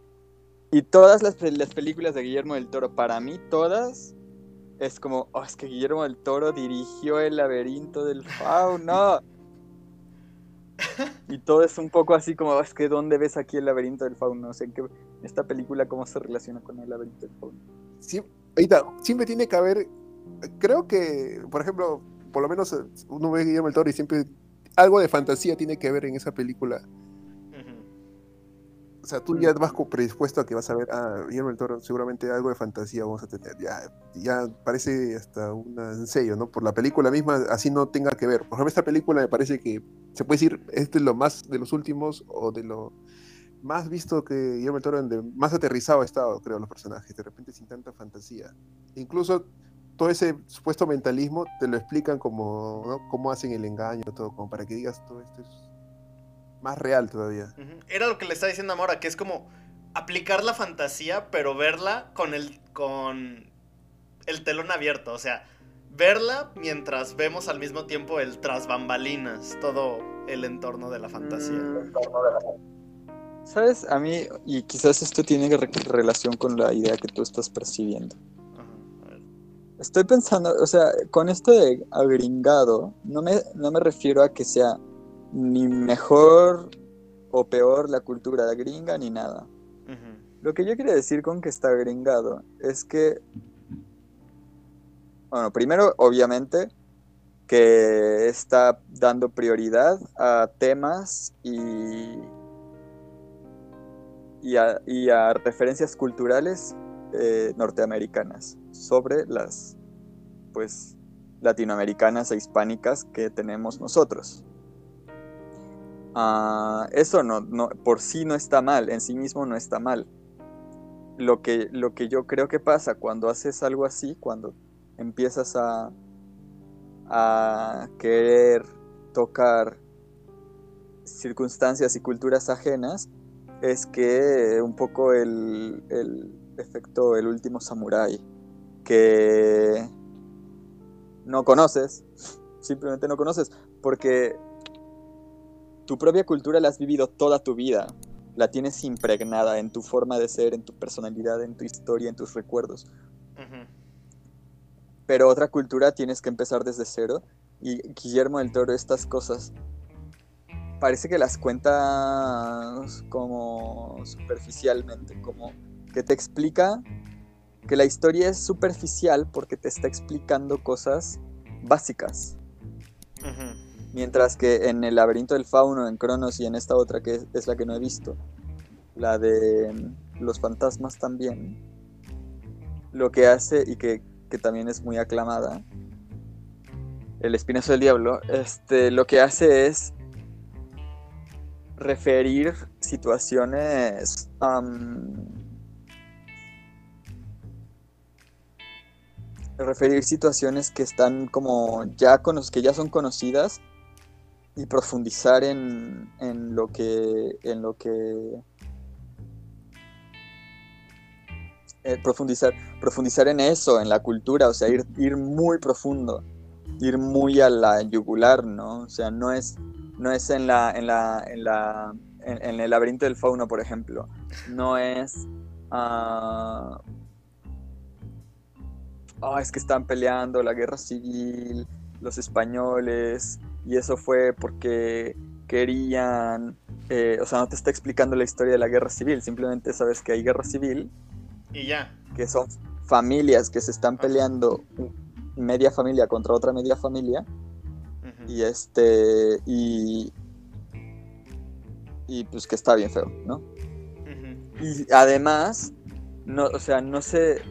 Y todas las, las películas de Guillermo del Toro, para mí todas, es como, oh, es que Guillermo del Toro dirigió El laberinto del fauno. y todo es un poco así como, "Oh, es que ¿dónde ves aquí el laberinto del fauno? O sea, ¿en qué- esta película cómo se relaciona con el laberinto del fauno? sí- ahí está, siempre tiene que haber, creo que, por ejemplo, por lo menos eh, uno ve a Guillermo del Toro y siempre algo de fantasía tiene que ver en esa película. O sea, tú ya vas predispuesto a que vas a ver, ah, Guillermo del Toro, seguramente algo de fantasía vamos a tener. Ya, ya parece hasta un ensayo, ¿no? Por la película misma, así no tenga que ver. Por ejemplo, esta película me parece que se puede decir, este es lo más de los últimos o de lo más visto que Guillermo del Toro, donde más aterrizado ha estado, creo, los personajes, de repente sin tanta fantasía. Incluso todo ese supuesto mentalismo te lo explican como, ¿no? Cómo hacen el engaño, todo, como para que digas todo esto es más real todavía. Era lo que le estaba diciendo a Mora, que es como aplicar la fantasía, pero verla con el, con el telón abierto. O sea, verla mientras vemos al mismo tiempo el tras bambalinas, todo el entorno de la fantasía. ¿Sabes? A mí, y quizás esto tiene re- relación con la idea que tú estás percibiendo. Estoy pensando, o sea, con esto de agringado, no me, no me refiero a que sea ni mejor o peor la cultura gringa ni nada. Lo que yo quiero decir con que está gringado es que, bueno, primero, obviamente, que está dando prioridad a temas y, y, a, y a referencias culturales eh, norteamericanas sobre las, pues, latinoamericanas e hispánicas que tenemos nosotros. Ah, eso no, no, por sí no está mal, en sí mismo no está mal. Lo que, lo que yo creo que pasa cuando haces algo así, cuando empiezas a, a querer tocar circunstancias y culturas ajenas, es que un poco el, el efecto el último samurái, que no conoces, simplemente no conoces, porque tu propia cultura la has vivido toda tu vida, la tienes impregnada en tu forma de ser, en tu personalidad, en tu historia, en tus recuerdos. Pero otra cultura tienes que empezar desde cero. Y Guillermo del Toro, estas cosas, parece que las cuentas como superficialmente, como que te explica que la historia es superficial porque te está explicando cosas básicas. Mientras que en el laberinto del fauno, en Cronos y en esta otra que es, es la que no he visto, la de mm, los fantasmas también, lo que hace y que, que también es muy aclamada, el espinazo del diablo, este, lo que hace es referir situaciones referir situaciones que están como ya cono- que ya son conocidas y profundizar en, en lo que en lo que eh, profundizar profundizar en eso en la cultura o sea ir, ir muy profundo ir muy a la yugular no o sea no es no es en la en la en la en, en el laberinto del fauno por ejemplo. No es ah, "Ah, es que están peleando la guerra civil los españoles y eso fue porque querían, eh, o sea, no te está explicando la historia de la guerra civil, simplemente sabes que hay guerra civil, Y ya. que son familias que se están peleando, media familia contra otra media familia, y este, y, y pues que está bien feo, ¿no? Y además, no, o sea, no sé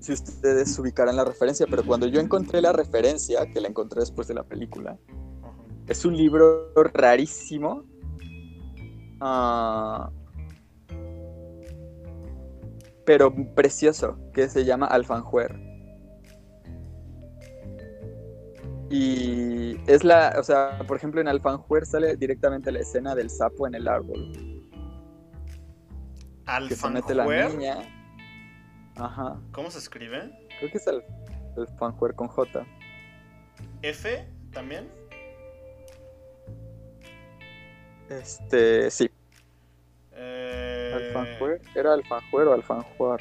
si ustedes ubicarán la referencia, pero cuando yo encontré la referencia, que la encontré después de la película, es un libro rarísimo. ah, pero precioso, que se llama Alfanjuer. Y es la, o sea, por ejemplo, en Alfanjuer sale directamente la escena del sapo en el árbol. Que se mete la Alfanjuer. niña. Ajá. ¿Cómo se escribe? Creo que es el, Alfanjuer con J. ¿F también? Este, sí. Eh, Alfanjuer. ¿Era Alfanjuer o Alfanjuar?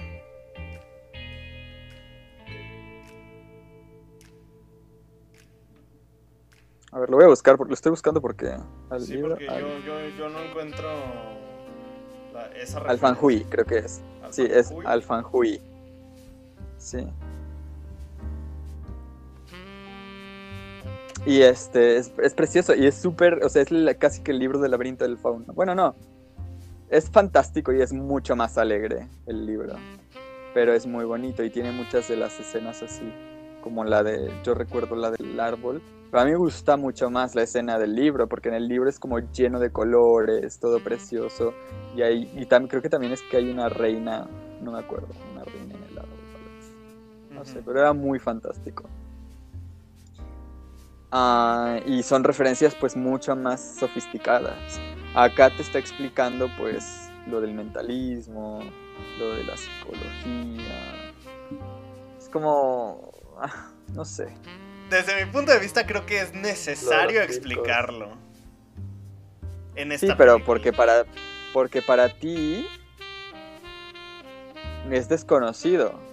A ver, lo voy a buscar, porque lo estoy buscando porque al Sí, libro. porque al- yo, yo, yo no encuentro la- esa referencia. Alfanjuy, creo que es. Sí, es Alfanjuy. Sí. Y este, es, precioso y es súper, o sea, es casi que el libro del laberinto del fauno. Bueno, no. Es fantástico y es mucho más alegre el libro. Pero es muy bonito y tiene muchas de las escenas así, como la de, yo recuerdo la del árbol. Pero a mí me gusta mucho más la escena del libro, porque en el libro es como lleno de colores, todo precioso. Y, ahí, y también creo que también es que hay una reina, no me acuerdo, una reina. No sé, pero era muy fantástico. Ah, y son referencias pues mucho más sofisticadas. Acá te está explicando pues lo del mentalismo, lo de la psicología. Es como, ah, no sé. Desde mi punto de vista creo que es necesario explicarlo. En Sí, esta pero película. porque para, porque para ti es desconocido.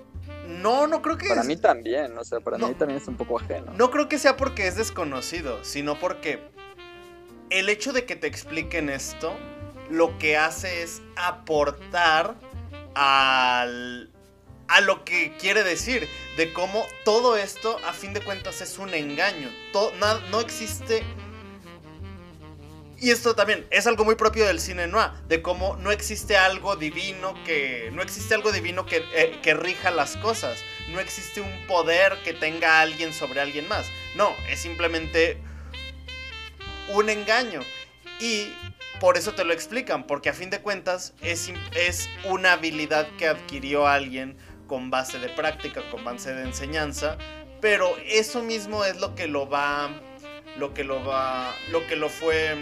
No, no creo que Para es- mí también, o sea, para No. mí también es un poco ajeno. No creo que sea porque es desconocido, sino porque el hecho de que te expliquen esto, lo que hace es aportar al, a lo que quiere decir, de cómo todo esto, a fin de cuentas, es un engaño. Na- no existe... Y esto también es algo muy propio del cine noir, de cómo no existe algo divino que no existe algo divino que, eh, que rija las cosas, no existe un poder que tenga alguien sobre alguien más. No, es simplemente un engaño. Y por eso te lo explican, porque a fin de cuentas es, es una habilidad que adquirió alguien con base de práctica, con base de enseñanza, pero eso mismo es lo que lo va, lo que lo va, lo que lo fue,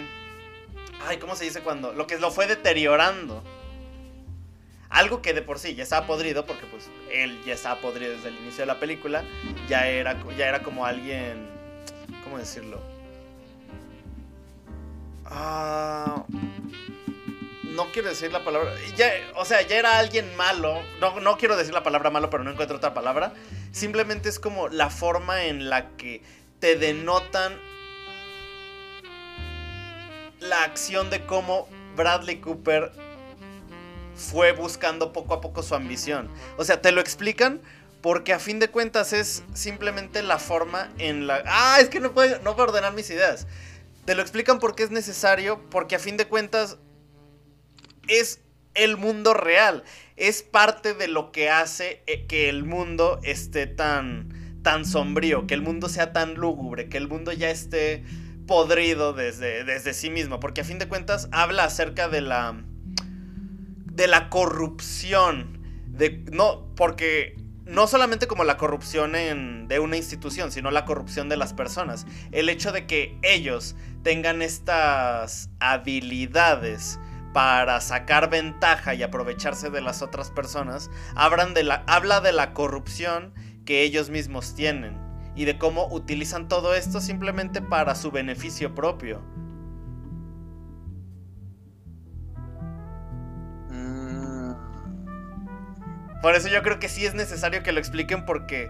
ay, ¿cómo se dice cuando? Lo que lo fue deteriorando. Algo que de por sí ya estaba podrido, porque pues él ya estaba podrido desde el inicio de la película, ya era, ya era como alguien, ¿cómo decirlo? Ah, no quiero decir la palabra. Ya, o sea, ya era alguien malo. No, no quiero decir la palabra malo, pero no encuentro otra palabra. Simplemente es como la forma en la que te denotan la acción de cómo Bradley Cooper fue buscando poco a poco su ambición. O sea, te lo explican porque a fin de cuentas es simplemente la forma en la... Ah, es que no puedo, no puedo ordenar mis ideas. Te lo explican porque es necesario, porque a fin de cuentas es el mundo real. Es parte de lo que hace eh, que el mundo esté tan, tan sombrío, que el mundo sea tan lúgubre, que el mundo ya esté podrido desde, desde sí mismo. Porque a fin de cuentas habla acerca de la, de la corrupción. De, no, porque no solamente como la corrupción en, de una institución, sino la corrupción de las personas. El hecho de que ellos tengan estas habilidades para sacar ventaja y aprovecharse de las otras personas, de la, habla de la corrupción que ellos mismos tienen y de cómo utilizan todo esto simplemente para su beneficio propio. Mm, Por eso yo creo que sí es necesario que lo expliquen porque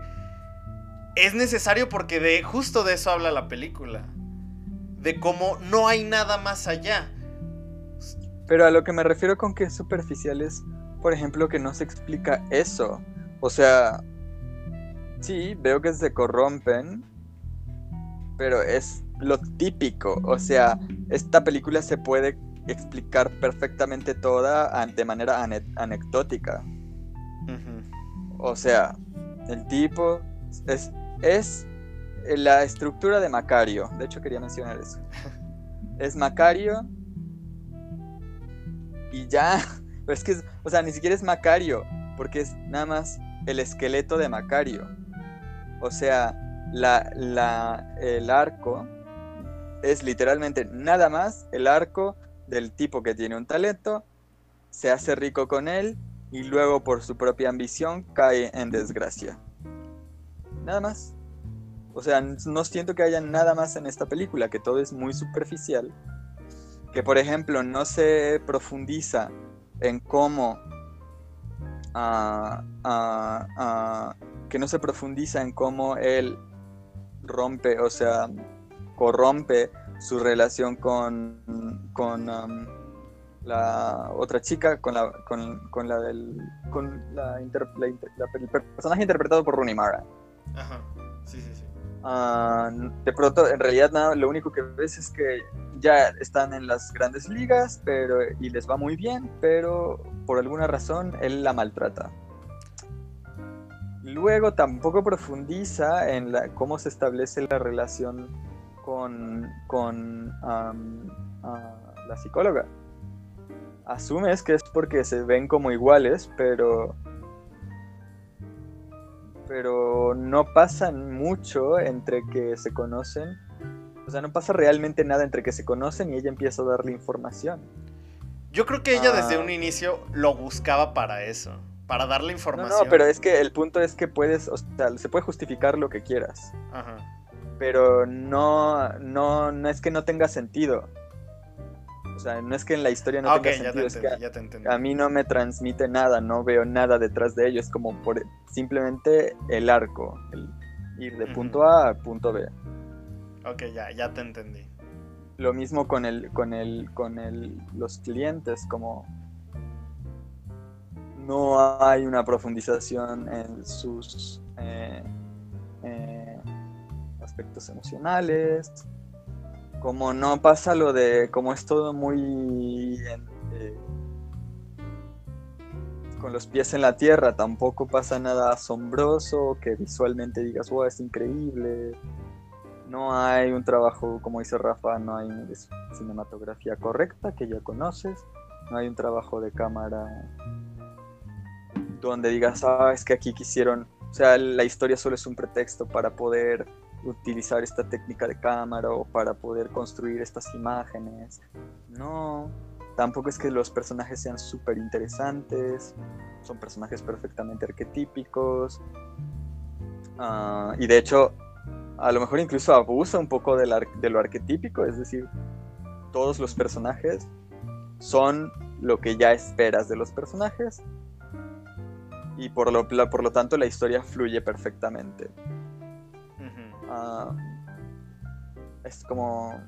es necesario porque de justo de eso habla la película. De cómo no hay nada más allá. Pero a lo que me refiero con que es superficial es, por ejemplo, que no se explica eso. O sea, sí, veo que se corrompen, pero es lo típico. O sea, esta película se puede explicar perfectamente toda de manera ane- anecdótica. O sea, el tipo es, es la estructura de Macario. De hecho, quería mencionar eso. Es Macario y ya. Pero es que, es- o sea, ni siquiera es Macario, porque es nada más el esqueleto de Macario. O sea, la, la, el arco es literalmente nada más el arco del tipo que tiene un talento, se hace rico con él y luego por su propia ambición cae en desgracia. Nada más. O sea, no siento que haya nada más en esta película, que todo es muy superficial. Que por ejemplo no se profundiza en cómo... ah, ah, ah, que no se profundiza en cómo él rompe, o sea, corrompe su relación con, con am, la otra chica, con la, con, con la del, con la, inter- la inter- la- el personaje interpretado por Rooney Mara. Ajá. Sí, sí, sí. Ah, de pronto, en realidad, nada, lo único que ves es que ya están en las grandes ligas pero, y les va muy bien, pero por alguna razón él la maltrata. Luego tampoco profundiza en la, cómo se establece la relación con, con la psicóloga. Asumes que es porque se ven como iguales, pero pero no pasa mucho entre que se conocen. O sea, no pasa realmente nada entre que se conocen y ella empieza a darle información. Yo creo que ella desde Ah. un inicio lo buscaba para eso, para darle No, información. no, pero es que el punto es que puedes, o sea, se puede justificar lo que quieras, Ajá. pero no, no, no es que no tenga sentido. O sea, no es que en la historia no Ah, tenga ya sentido, te es que entendí, ya te entendí. a mí no me transmite nada, no veo nada detrás de ello, es como por simplemente el arco, el ir de punto A a punto B. Ok, ya, ya te entendí. Lo mismo con el, con el, con el, los clientes, como no hay una profundización en sus eh, eh, aspectos emocionales, como no pasa lo de, como es todo muy eh, con los pies en la tierra, tampoco pasa nada asombroso que visualmente digas, wow, es increíble. No hay un trabajo, como dice Rafa, no hay cinematografía correcta que ya conoces, no hay un trabajo de cámara donde digas, ah, es que aquí quisieron, o sea, la historia solo es un pretexto para poder utilizar esta técnica de cámara o para poder construir estas imágenes. No, tampoco es que los personajes sean súper interesantes, son personajes perfectamente arquetípicos. Ah, y de hecho, a lo mejor incluso abusa un poco de lo arquetípico, es decir, todos los personajes son lo que ya esperas de los personajes y por lo, la- por lo tanto la historia fluye perfectamente. Ah, es como...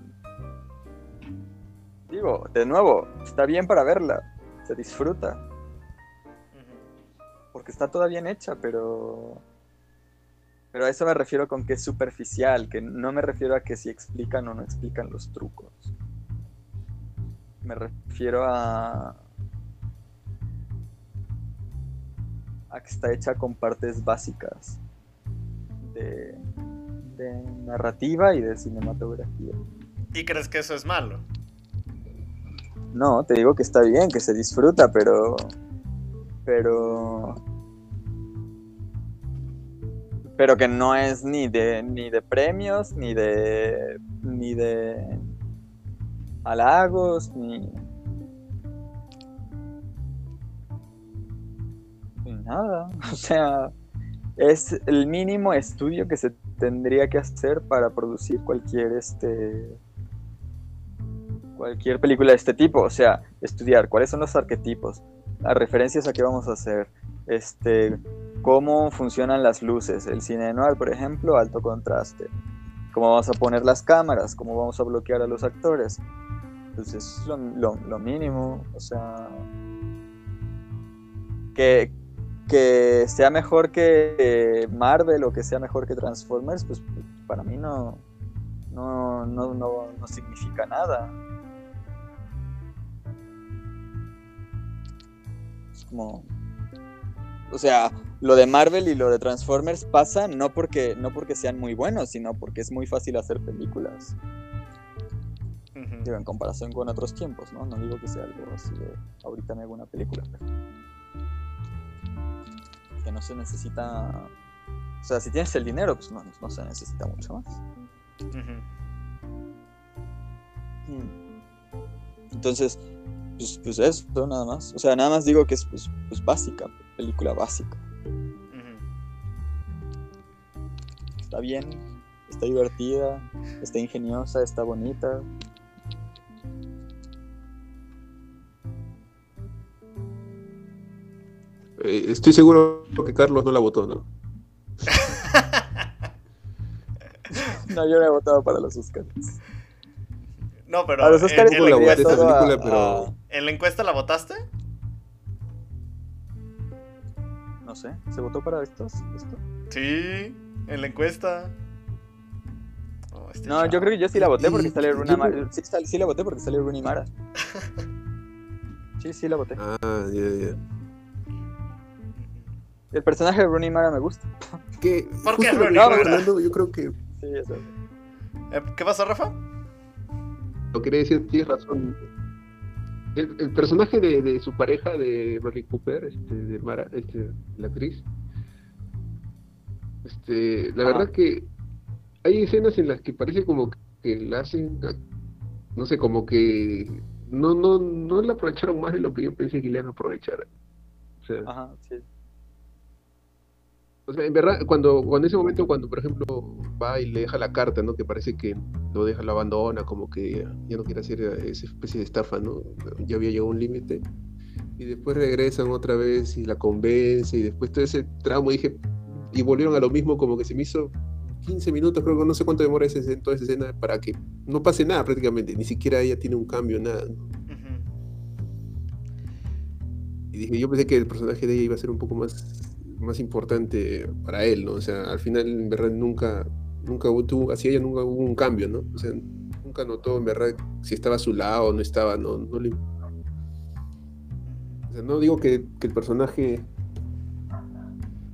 Digo, de nuevo, está bien para verla, se disfruta, porque está toda bien hecha, pero... Pero a eso me refiero con que es superficial, que no me refiero a que si explican o no explican los trucos. Me refiero a... a que está hecha con partes básicas de, de narrativa y de cinematografía. ¿Y crees que eso es malo? No, te digo que está bien, que se disfruta, pero. Pero. Pero que no es ni de ni de premios, ni de. ni de halagos, ni. ni nada. O sea, es el mínimo estudio que se tendría que hacer para producir cualquier este cualquier película de este tipo, o sea, estudiar cuáles son los arquetipos, las referencias a qué vamos a hacer, este, cómo funcionan las luces, el cine noir, por ejemplo, alto contraste, cómo vamos a poner las cámaras, cómo vamos a bloquear a los actores. Entonces, es lo, lo- lo mínimo, o sea, que, que sea mejor que Marvel o que sea mejor que Transformers, pues para mí no, no, no, no, no significa nada. Es como. O sea, lo de Marvel y lo de Transformers pasa no porque, no porque sean muy buenos, sino porque es muy fácil hacer películas. Ujú. Digo, en comparación con otros tiempos, ¿no? No digo que sea algo así de ahorita me hago una película, pero. Que no se necesita. O sea, si tienes el dinero, pues no, no se necesita mucho más. Entonces, pues, pues eso, nada más. O sea, nada más digo que es pues, pues básica, película básica. Está bien, está divertida, está ingeniosa, está bonita. Eh, estoy seguro que Carlos no la votó, ¿no? No, yo no he votado para los Oscars. No, pero A los en- Oscars en, la la votaría voté esta a- película, pero- ¿en la encuesta la votaste? No sé, ¿se votó para estos? ¿Esto? Sí, en la encuesta. Oh, este No, chavo. yo creo que yo sí la voté porque sale yo Mara. Sí, sí la voté porque sale Rooney Mara. Sí, sí la voté. Ah, ya, ya. El personaje de Rooney Mara me gusta. Que ¿Por qué, No, Fernando, yo creo que Sí, eso. Eh, ¿Qué pasó, Rafa? lo quería decir, tienes razón. El, el personaje de, de su pareja, de Bradley Cooper, este, de Mara, este, la actriz, Este, la Ajá. verdad que hay escenas en las que parece como que la hacen, no sé, como que no, no, no la aprovecharon más de lo que yo pensé que le iban a aprovechar. O sea, Ajá, sí. O sea, en verdad, cuando, cuando ese momento, cuando por ejemplo va y le deja la carta, ¿no? Que parece que lo deja, lo abandona, como que ya no quiere hacer esa especie de estafa, ¿no? Ya había llegado a un límite. Y después regresan otra vez y la convence, y después todo ese tramo, dije, y volvieron a lo mismo, como que se me hizo 15 minutos, creo que no sé cuánto demora ese, escena- toda esa escena, para que no pase nada prácticamente, ni siquiera ella tiene un cambio, nada. ¿no? Y dije, yo pensé que el personaje de ella iba a ser un poco más, más importante para él, ¿no? O sea, al final, en verdad, nunca, nunca tuvo- hacia ella nunca hubo un cambio, ¿no? O sea, nunca notó, en verdad, si estaba a su lado o no estaba, no, no le... O sea, no digo que, que el personaje,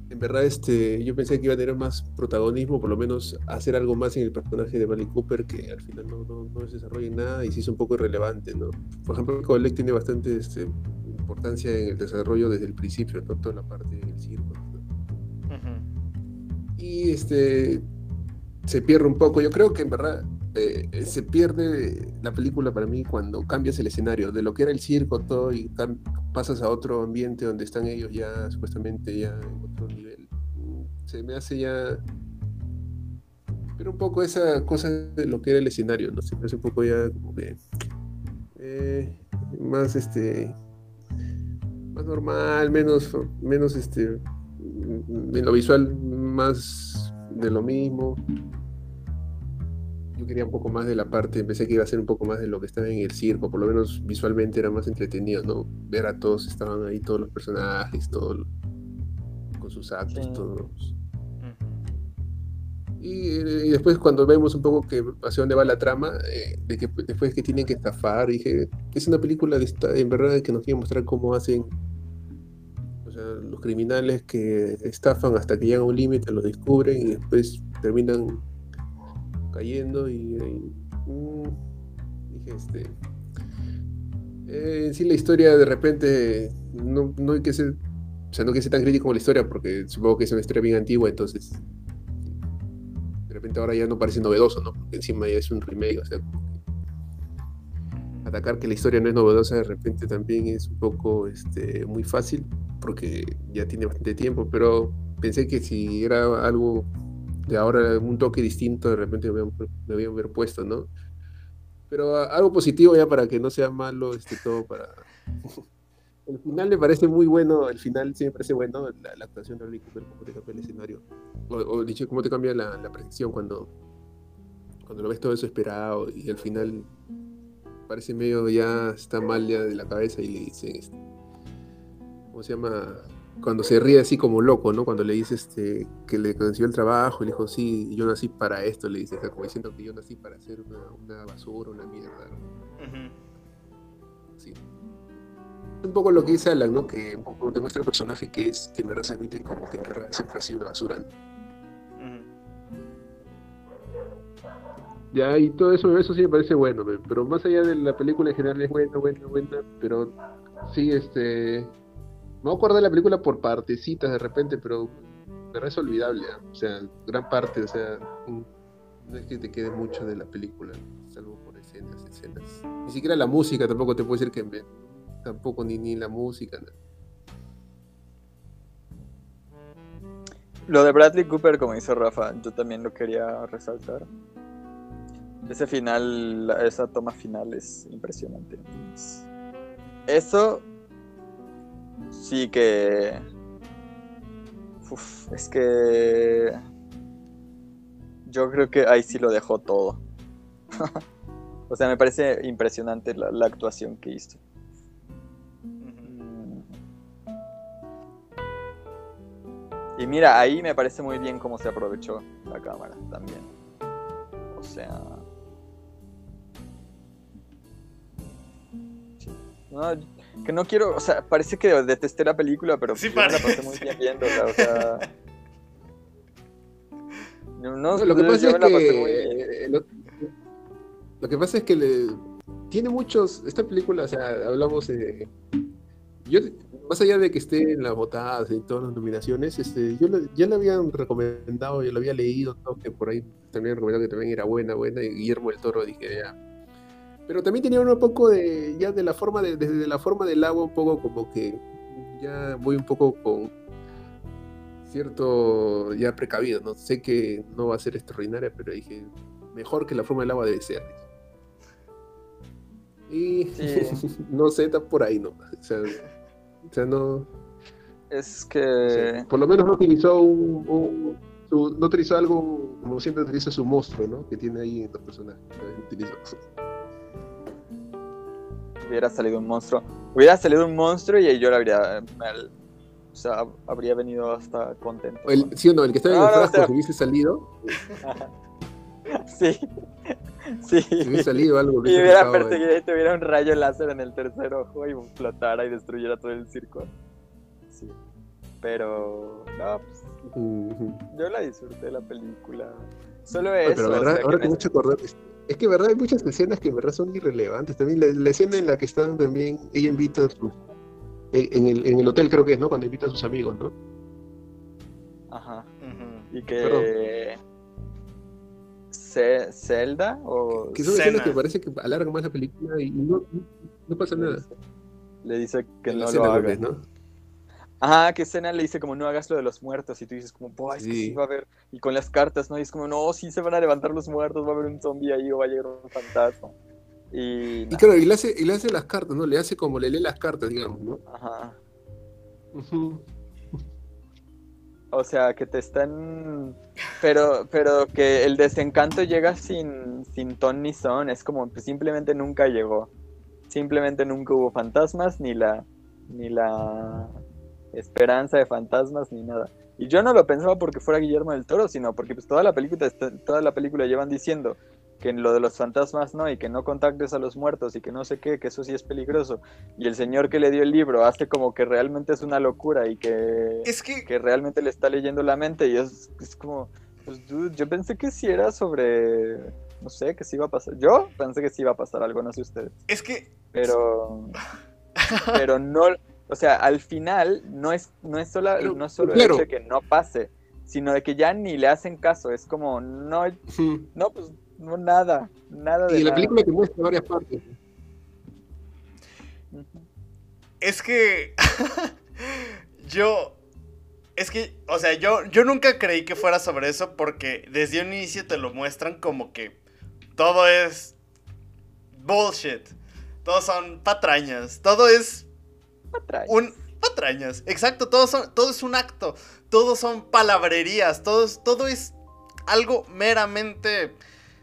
en verdad, este, yo pensé que iba a tener más protagonismo, por lo menos hacer algo más en el personaje de Bradley Cooper, que al final no, no, no se desarrolla en nada y se hizo un poco irrelevante, ¿no? Por ejemplo, Colec tiene bastante este, importancia en el desarrollo desde el principio, ¿no? Toda la parte del circo, ¿no? Ujú. Y este se pierde un poco. Yo creo que en verdad eh, se pierde la película para mí cuando cambias el escenario, de lo que era el circo, todo, y pasas a otro ambiente donde están ellos ya supuestamente ya en otro nivel. Se me hace ya. Pero un poco esa cosa de lo que era el escenario, ¿no? Se me hace un poco ya como que. eh, más este. Más normal, menos, menos este en lo visual más de lo mismo. Yo quería un poco más de la parte, pensé que iba a ser un poco más de lo que estaba en el circo, por lo menos visualmente era más entretenido, ¿no? Ver a todos, estaban ahí todos los personajes, todo, con sus actos, Sí. todos. Y, después cuando vemos un poco que hacia dónde va la trama, eh, de que después que tienen que estafar, dije, es una película de esta, en verdad que nos quiere mostrar cómo hacen o sea, los criminales que estafan hasta que llegan a un límite, lo descubren y después terminan cayendo y, mm, dije, este, eh, sí la historia de repente no, no hay que ser, o sea, no que ser tan crítico con la historia porque supongo que es una historia bien antigua, entonces de repente ahora ya no parece novedoso, ¿no? Porque encima ya es un remake, o sea, atacar que la historia no es novedosa de repente también es un poco este, muy fácil porque ya tiene bastante tiempo, pero pensé que si era algo de ahora, un toque distinto, de repente me habían, me habían puesto, ¿no? Pero a- algo positivo ya para que no sea malo este todo para... El final me parece muy bueno, el final sí me parece bueno, la, la actuación de Bradley Cooper, cómo te cambia el escenario. O, o dicho, cómo te cambia la, la percepción cuando, cuando lo ves todo eso esperado y al final parece medio ya está mal ya de la cabeza y le dicen, este, ¿cómo se llama? Cuando se ríe así como loco, ¿no? Cuando le dice este, que le consiguió el trabajo, y le dijo, sí, yo nací para esto, le dice, o sea, como diciendo que yo nací para hacer una, una basura, una mierda, ¿no? Sí. Un poco lo que dice Alan, ¿no? Que un poco demuestra el personaje que es, que se admite como que siempre ha sido basura. Ya, y todo eso, eso sí me parece bueno, me- pero más allá de la película en general es buena, buena, buena, pero sí, este... Me voy a acordar de la película por partecitas de repente, pero de es olvidable, ¿ah? o sea, gran parte, o sea, no es que te quede mucho de la película, salvo por escenas, escenas. Ni siquiera la música tampoco te puedo decir que me... Tampoco ni, ni la música, nada. Lo de Bradley Cooper, como dice Rafa, yo también lo quería resaltar. Ese final, esa toma final es impresionante. Es- Eso sí que... Es que... Yo creo que ahí sí lo dejó todo. o sea, me parece impresionante la actuación que hizo. Y mira, ahí me parece muy bien cómo se aprovechó la cámara también. O sea. No, que no quiero, o sea, parece que detesté la película, pero Sí yo me la pasé parece. muy bien viéndola, o sea. No, No, lo que pasa es que bien. lo, lo que pasa es que le, tiene muchos esta película, o sea, hablamos de yo más allá de que esté en las votadas y todas las nominaciones, este, yo le- ya le habían recomendado, yo lo había leído, todo, que por ahí también recomendado que también era buena, buena, y Guillermo del Toro dije ya. Pero también tenía un poco de, ya de la forma, de, desde la forma del agua, un poco como que ya voy un poco con cierto, ya precavido, ¿no? Sé que no va a ser extraordinaria, pero dije, mejor que la forma del agua debe ser. Y Sí. no sé, está por ahí, ¿no? O sea, o sea, no, Es Sí, que. Por lo menos no utilizó un, un- su- no utilizó algo como siempre utiliza su monstruo, ¿no? Que tiene ahí en los personajes. Utilizó. hubiera salido un monstruo. Hubiera salido un monstruo y yo lo habría. o sea, habría venido hasta contento. El, sí o no, el que estaba en No, el no, frasco, o sea- si hubiese salido, Sí. Sí. si hubiese salido algo. Y hubiera perseguido y tuviera un rayo láser en el tercer ojo y flotara y destruyera todo el circo. Sí. Pero. No, pues. Yo la disfruté la película. Solo eso. pero o verdad, sea, ahora que me- acordar, es- es que verdad hay muchas escenas que en verdad son irrelevantes. También la, la escena en la que están también, ella invita a sus, en, el, en el hotel creo que es, ¿no? Cuando invita a sus amigos, ¿no? Ajá. Y que. Zelda o. Que son Cena. escenas que parece que alargan más la película y no, no pasa nada. Le dice que En no escena, lo haga. ¿no? Ajá, que Cena le dice como no hagas lo de los muertos y tú dices como, "Buah, es que Sí. sí va a haber. Y con las cartas, ¿no? Y es como, no, sí se van a levantar los muertos, va a haber un zombie ahí o va a llegar un fantasma. Y. Claro, y le hace, y le hace las cartas, ¿no? Le hace como le lee las cartas, digamos, ¿no? Ajá. Ujú. O sea, que te están. Pero, pero que el desencanto llega sin, sin ton ni son. Es como que simplemente nunca llegó. Simplemente nunca hubo fantasmas, ni la. ni la esperanza de fantasmas, ni nada. Y yo no lo pensaba porque fuera Guillermo del Toro, sino porque pues toda la película, toda la película llevan diciendo que en lo de los fantasmas no, y que no contactes a los muertos, y que no sé qué, que eso sí es peligroso. Y el señor que le dio el libro hace como que realmente es una locura y que Es que que realmente le está leyendo la mente y es, es como, pues dude, yo pensé que sí era sobre, no sé, que sí iba a pasar. Yo pensé que sí iba a pasar algo, no sé ustedes, es que pero, pero no, o sea, al final no es, no es solo, Pero, no es solo claro. el hecho de que no pase, sino de que ya ni le hacen caso, es como, no, Ujú. no, pues, no nada, nada de Y la nada. película te muestra varias partes. Es que yo es que, o sea, yo yo nunca creí que fuera sobre eso porque desde un inicio te lo muestran como que todo es bullshit. Todos son patrañas, todo es Patrañas. un patrañas. Exacto, todo son todo es un acto, todo son palabrerías, todo es, todo es algo meramente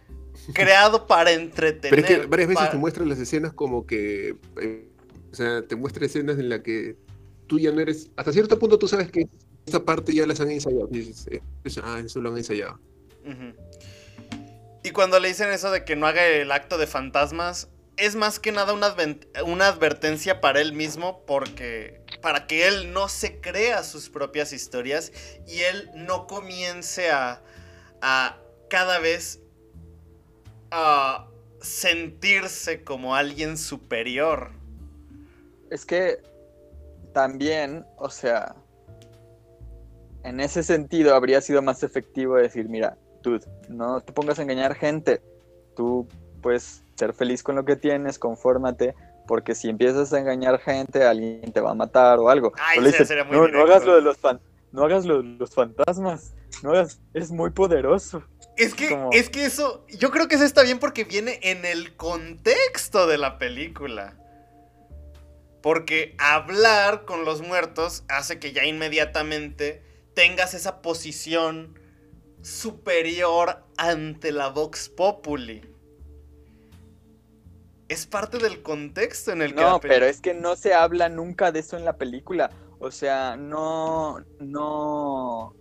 creado para entretener. Pero es que varias veces para- te muestran las escenas como que. eh, o sea, te muestra escenas en las que tú ya no eres. Hasta cierto punto tú sabes que esa parte ya las han ensayado. Y dices, eh, pues, ah, eso lo han ensayado. Y cuando le dicen eso de que no haga el acto de fantasmas, es más que nada una, una advertencia para él mismo porque para que él no se crea sus propias historias y él no comience a, a cada vez a sentirse como alguien superior. Es que también, o sea, en ese sentido habría sido más efectivo decir, mira, tú no te pongas a engañar gente, tú puedes ser feliz con lo que tienes, confórmate, porque si empiezas a engañar gente, alguien te va a matar o algo. Ay, sería muy no, no directo". hagas lo de los fan- no hagas lo los fantasmas, no hagas, es muy poderoso. Es que, Como- es que eso, yo creo que eso está bien porque viene en el contexto de la película. Porque hablar con los muertos hace que ya inmediatamente tengas esa posición superior ante la Vox Populi. Es parte del contexto en el que No, la pero es que no se habla nunca de eso en la película. O sea, no, no.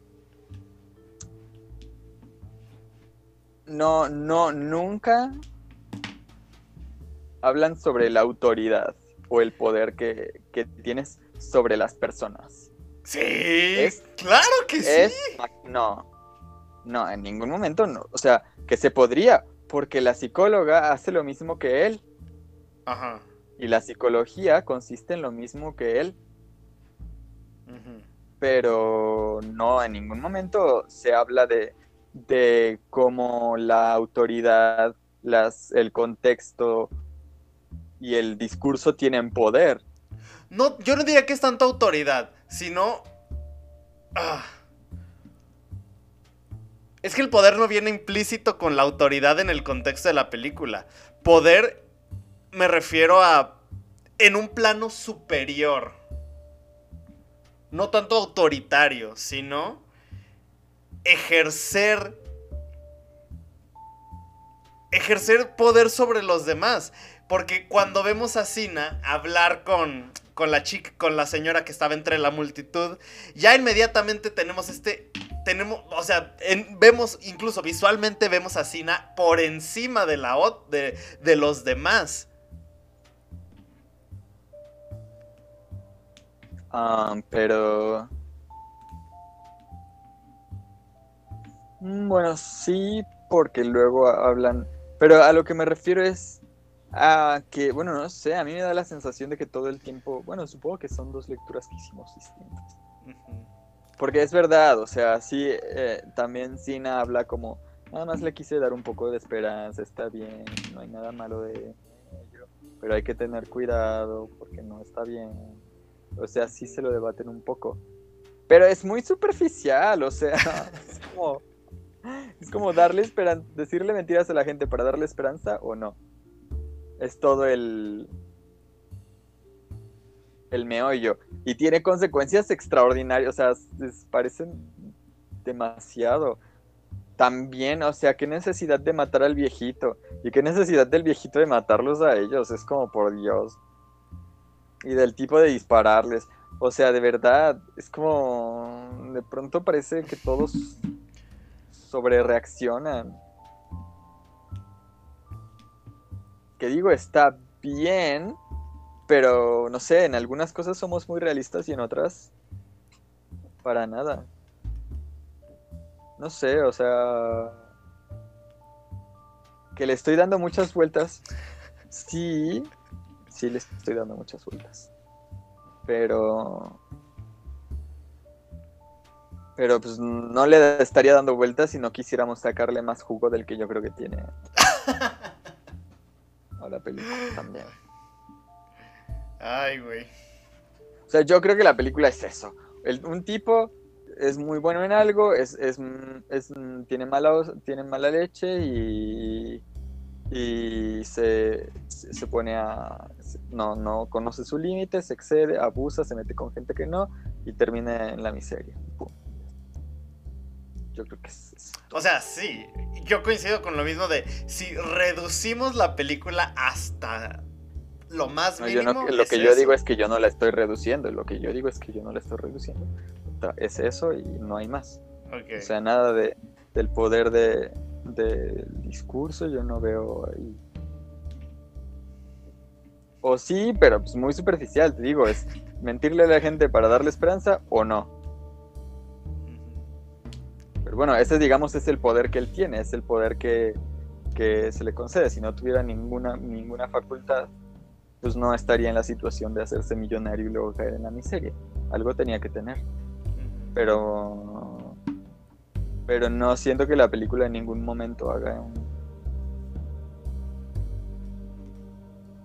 No, no, nunca hablan sobre la autoridad o el poder que, que tienes sobre las personas. Sí, es- claro que sí. No, no, en ningún momento no. O sea, que se podría, porque la psicóloga hace lo mismo que él. Ajá. Y la psicología consiste en lo mismo que él. Pero no, en ningún momento se habla de, de cómo la autoridad, las, el contexto y el discurso tienen poder. No, yo no diría que es tanto autoridad, sino. ah. Es que el poder no viene implícito con la autoridad en el contexto de la película. Poder me refiero a. en un plano superior. No tanto autoritario, sino. ejercer. ejercer poder sobre los demás. Porque cuando vemos a Sina hablar con, con la chica, con la señora que estaba entre la multitud, ya inmediatamente tenemos este. Tenemos, o sea, vemos, incluso visualmente vemos a Sina por encima de, la, de, de los demás. Ah, pero... Mm, Bueno, sí, porque luego hablan... Pero a lo que me refiero es a que, bueno, no sé, a mí me da la sensación de que todo el tiempo, bueno, supongo que son dos lecturas que hicimos distintas. Porque es verdad, o sea, sí, eh, también Sina habla como, nada más le quise dar un poco de esperanza, está bien, no hay nada malo de ello, pero hay que tener cuidado porque no está bien. O sea, sí se lo debaten un poco. Pero es muy superficial, o sea, es como, es como darle esperanza, decirle mentiras a la gente para darle esperanza o no. Es todo el, el meollo. Y tiene consecuencias extraordinarias, o sea, es- parecen demasiado. También, o sea, qué necesidad de matar al viejito. Y qué necesidad del viejito de matarlos a ellos. Es como por Dios. Y del tipo de dispararles. O sea, de verdad, es como. De pronto parece que todos sobre reaccionan. Que digo, está bien, pero no sé, en algunas cosas somos muy realistas y en otras para nada. No sé, o sea, que le estoy dando muchas vueltas. Sí, sí le estoy dando muchas vueltas. Pero pero pues no le estaría dando vueltas si no quisiéramos sacarle más jugo del que yo creo que tiene a la película también. Ay, güey. O sea, yo creo que la película es eso. El- un tipo es muy bueno en algo, es, es, es, tiene, mala, tiene mala leche y, y se, se pone a... No, no conoce su límite, se excede, abusa, se mete con gente que no y termina en la miseria. Pum. Yo creo que es eso. O sea, sí, yo coincido con lo mismo de si reducimos la película hasta lo más No, yo mínimo. no- lo es que yo eso. digo es que yo no la estoy reduciendo, lo que yo digo es que yo no la estoy reduciendo. Es eso y no hay más. O sea, nada de, del poder de, del discurso, yo no veo ahí. O sí, pero pues muy superficial, te digo, es mentirle a la gente para darle esperanza o no. Pero bueno, ese digamos es el poder que él tiene, es el poder que, que se le concede. Si no tuviera ninguna, ninguna facultad, pues no estaría en la situación de hacerse millonario y luego caer en la miseria. Algo tenía que tener. Pero pero no siento que la película en ningún momento haga un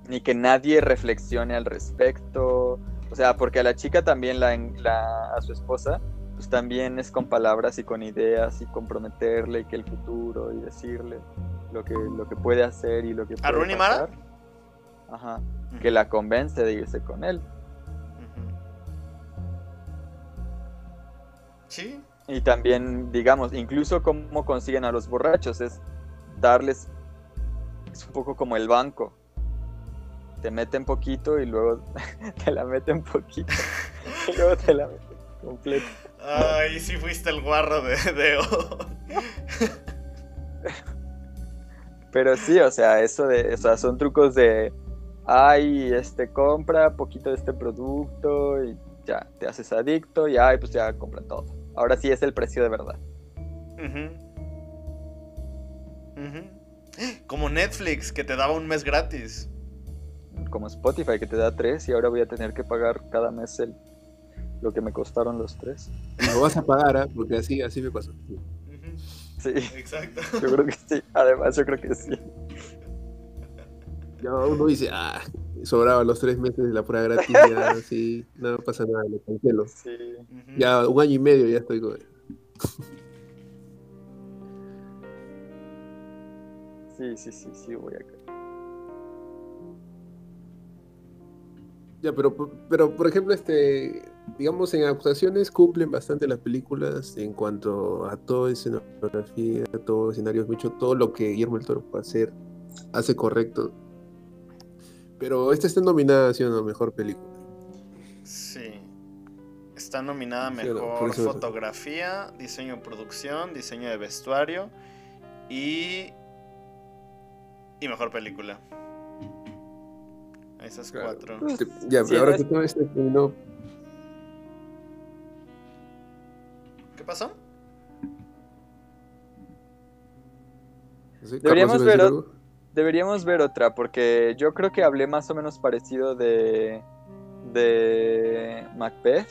ni que nadie reflexione al respecto o sea porque a la chica también la, la- a su esposa pues también es con palabras y con ideas y comprometerle y que el futuro y decirle lo que lo que puede hacer y lo que puede Mara? pasar. ajá que la convence de irse con él. Sí. Y también, digamos, incluso cómo consiguen a los borrachos es darles, es un poco como el banco. Te meten poquito y luego te la meten poquito. Y luego te la meten completa. Ay, sí fuiste el guarro de, de. Pero sí, o sea, eso de, o sea, son trucos de, ay, este, compra poquito de este producto y ya, te haces adicto y ay, pues ya compra todo. Ahora sí es el precio de verdad. Como Netflix, que te daba un mes gratis. Como Spotify que te da tres y ahora voy a tener que pagar cada mes el, lo que me costaron los tres. Lo vas a pagar, ¿ah? porque así, así me pasó. Sí, Exacto. yo creo que sí. Además, yo creo que sí. Ya uno dice, ah, sobraban los tres meses de la prueba gratis, ya, sí, no pasa nada, lo cancelo. Sí. Ya un año y medio ya estoy con... Sí, sí, sí, sí, voy a caer. Ya, pero, pero por ejemplo, este, digamos, en actuaciones cumplen bastante las películas en cuanto a toda escenografía, todo escenarios, mucho, todo lo que Guillermo del Toro puede hacer, hace correcto. Pero esta está nominada a la mejor película. Sí. Está nominada a Sí, no, mejor eso- fotografía, diseño de producción, diseño de vestuario y. y mejor película. A esas Claro. cuatro. Este, ya, Sí, pero ahora no que es- todo este terminó, ¿Qué pasó? Deberíamos Carlos, ¿ibas a decir ver? Deberíamos ver otra, porque yo creo que hablé más o menos parecido de, de Macbeth.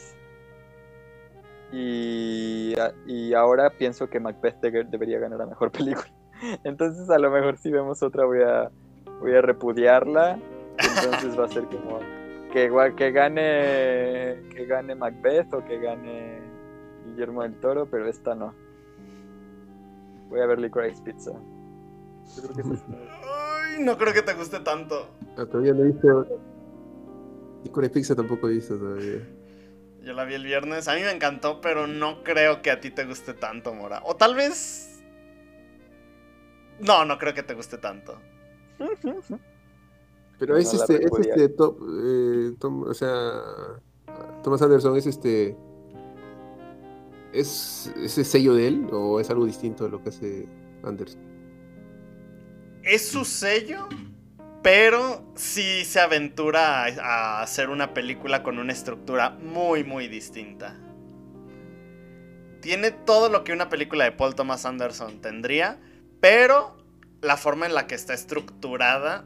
Y, y ahora pienso que Macbeth de- debería ganar la mejor película. Entonces a lo mejor si vemos otra voy a, voy a repudiarla. Entonces va a ser como que, igual- que gane que gane Macbeth o que gane Guillermo del Toro, pero esta no. Voy a ver Licorice Pizza. Yo creo que es- Ay, no creo que te guste tanto. Ah, todavía no he visto. Con Pizza tampoco he visto todavía. Yo la vi el viernes. A mí me encantó, pero no creo que a ti te guste tanto, Mora. O tal vez. No, no creo que te guste tanto. Pero es No este, es este, eh, Tom- o sea, Thomas Anderson es este, es ese sello de él o es algo distinto a lo que hace Anderson. Es su sello, pero sí se aventura a hacer una película con una estructura muy, muy distinta. Tiene todo lo que una película de Paul Thomas Anderson tendría, pero la forma en la que está estructurada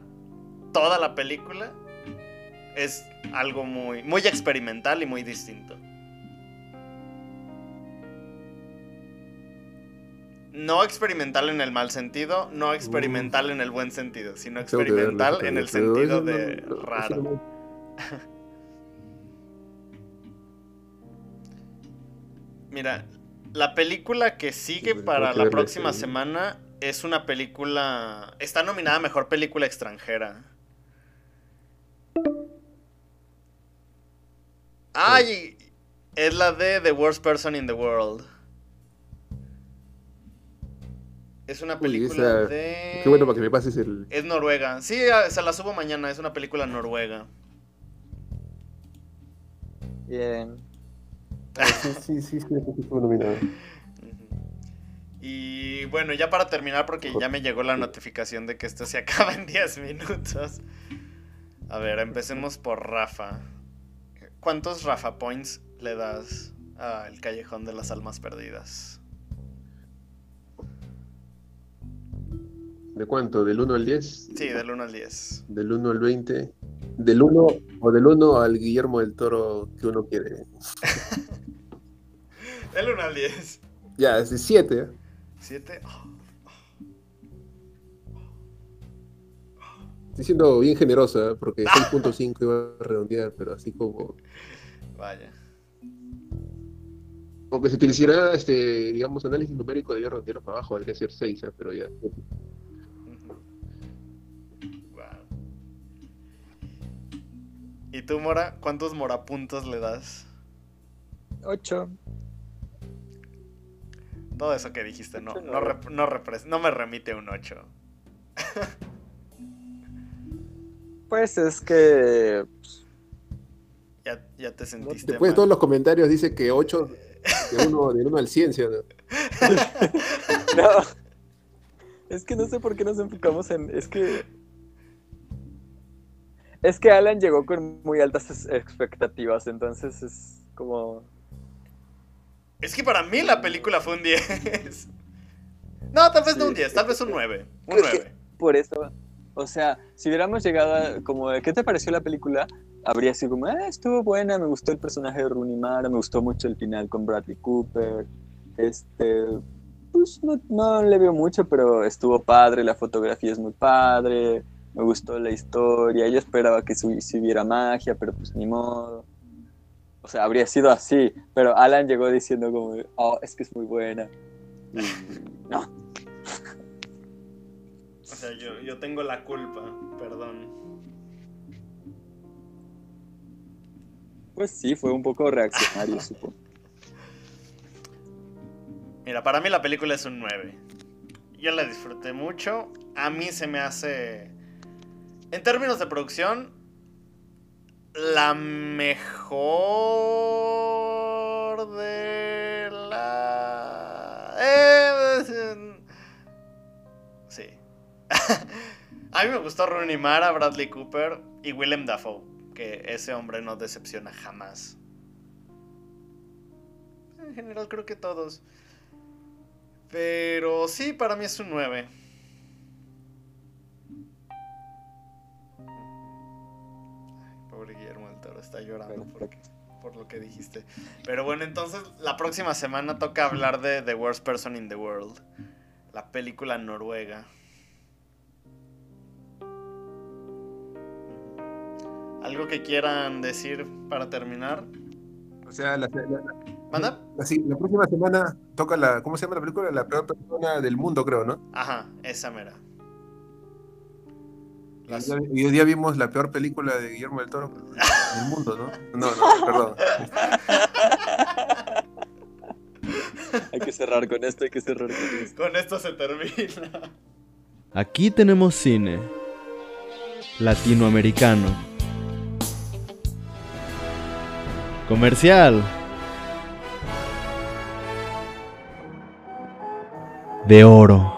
toda la película es algo muy, muy experimental y muy distinto. No experimental en el mal sentido, no experimental en el buen sentido, sino experimental en el sentido de raro. Mira, la película que sigue para la próxima semana es una película. Está nominada a mejor película extranjera. ¡Ay! Es la de The Worst Person in the World. Es una Uy, película esa- de. Qué bueno para que me pases el. Es Noruega. Sí, se la subo mañana. Es una película noruega. Bien. Sí, sí, sí, sí, sí. Y bueno, ya para terminar, porque ya me llegó la notificación de que esto se acaba en 10 minutos. A ver, empecemos por Rafa. ¿Cuántos Rafa Points le das al Callejón de las Almas Perdidas? ¿De cuánto? ¿Del 1 al 10? Sí, del 1 al 10. Del 1 al 20. Del 1 o del 1 al Guillermo del Toro que uno quiere. Del 1 al 10. Ya, es de 7. 7. Estoy siendo bien generosa porque 6.5 iba a redondear, pero así como. Vaya. Aunque se utilizara, este, digamos, análisis numérico, debería redondearlo para abajo, debería ser 6, ¿eh? pero ya. ¿Y tú, Mora? ¿Cuántos morapuntos le das? Ocho. Todo eso que dijiste no, Ocho, no, no. rep- no, repres- no me remite un 8. Pues es que. Ya, ya te sentiste Después de todos los comentarios dice que 8 de 1 del 1 al 100, ¿sí? No. Es que no sé por qué nos enfocamos en. Es que. Es que Alan llegó con muy altas expectativas, entonces es como. Es que para mí la película fue un 10. No, tal vez no un 10, tal vez un 9. Un Creo que- 9. Por eso. O sea, si hubiéramos llegado a. Como, ¿qué te pareció la película? habría sido como, ah, estuvo buena, me gustó el personaje de Rooney Mara, me gustó mucho el final con Bradley Cooper. Este, pues no, no le veo mucho, pero estuvo padre, la fotografía es muy padre, me gustó la historia, yo esperaba que si si hubiera magia, pero pues ni modo. O sea, habría sido así, pero Alan llegó diciendo como, oh, es que es muy buena. Y no, O sea, yo, yo tengo la culpa, perdón. pues sí, fue un poco reaccionario, supongo. Mira, para mí la película es un 9. Yo la disfruté mucho. A mí se me hace. En términos de producción, la mejor de la. Eh, sí. A mí me gustó Rooney Mara, Bradley Cooper y Willem Dafoe. Que ese hombre no decepciona jamás. En general, creo que todos. Pero sí, para mí es un 9. Está llorando por, por lo que dijiste. Pero bueno, entonces la próxima semana toca hablar de The Worst Person in the World, la película noruega. ¿Algo que quieran decir para terminar? O sea, la, la- la- ¿Manda? la- sí, la próxima semana toca la, ¿cómo se llama la película? La peor persona del mundo, creo, ¿no? Ajá, esa mera. Y Las- hoy día vimos la peor película de Guillermo del Toro del mundo, ¿no? No, no, perdón. Hay que cerrar con esto, hay que cerrar con esto. Con esto se termina. Aquí tenemos cine. Latinoamericano. Comercial. De oro.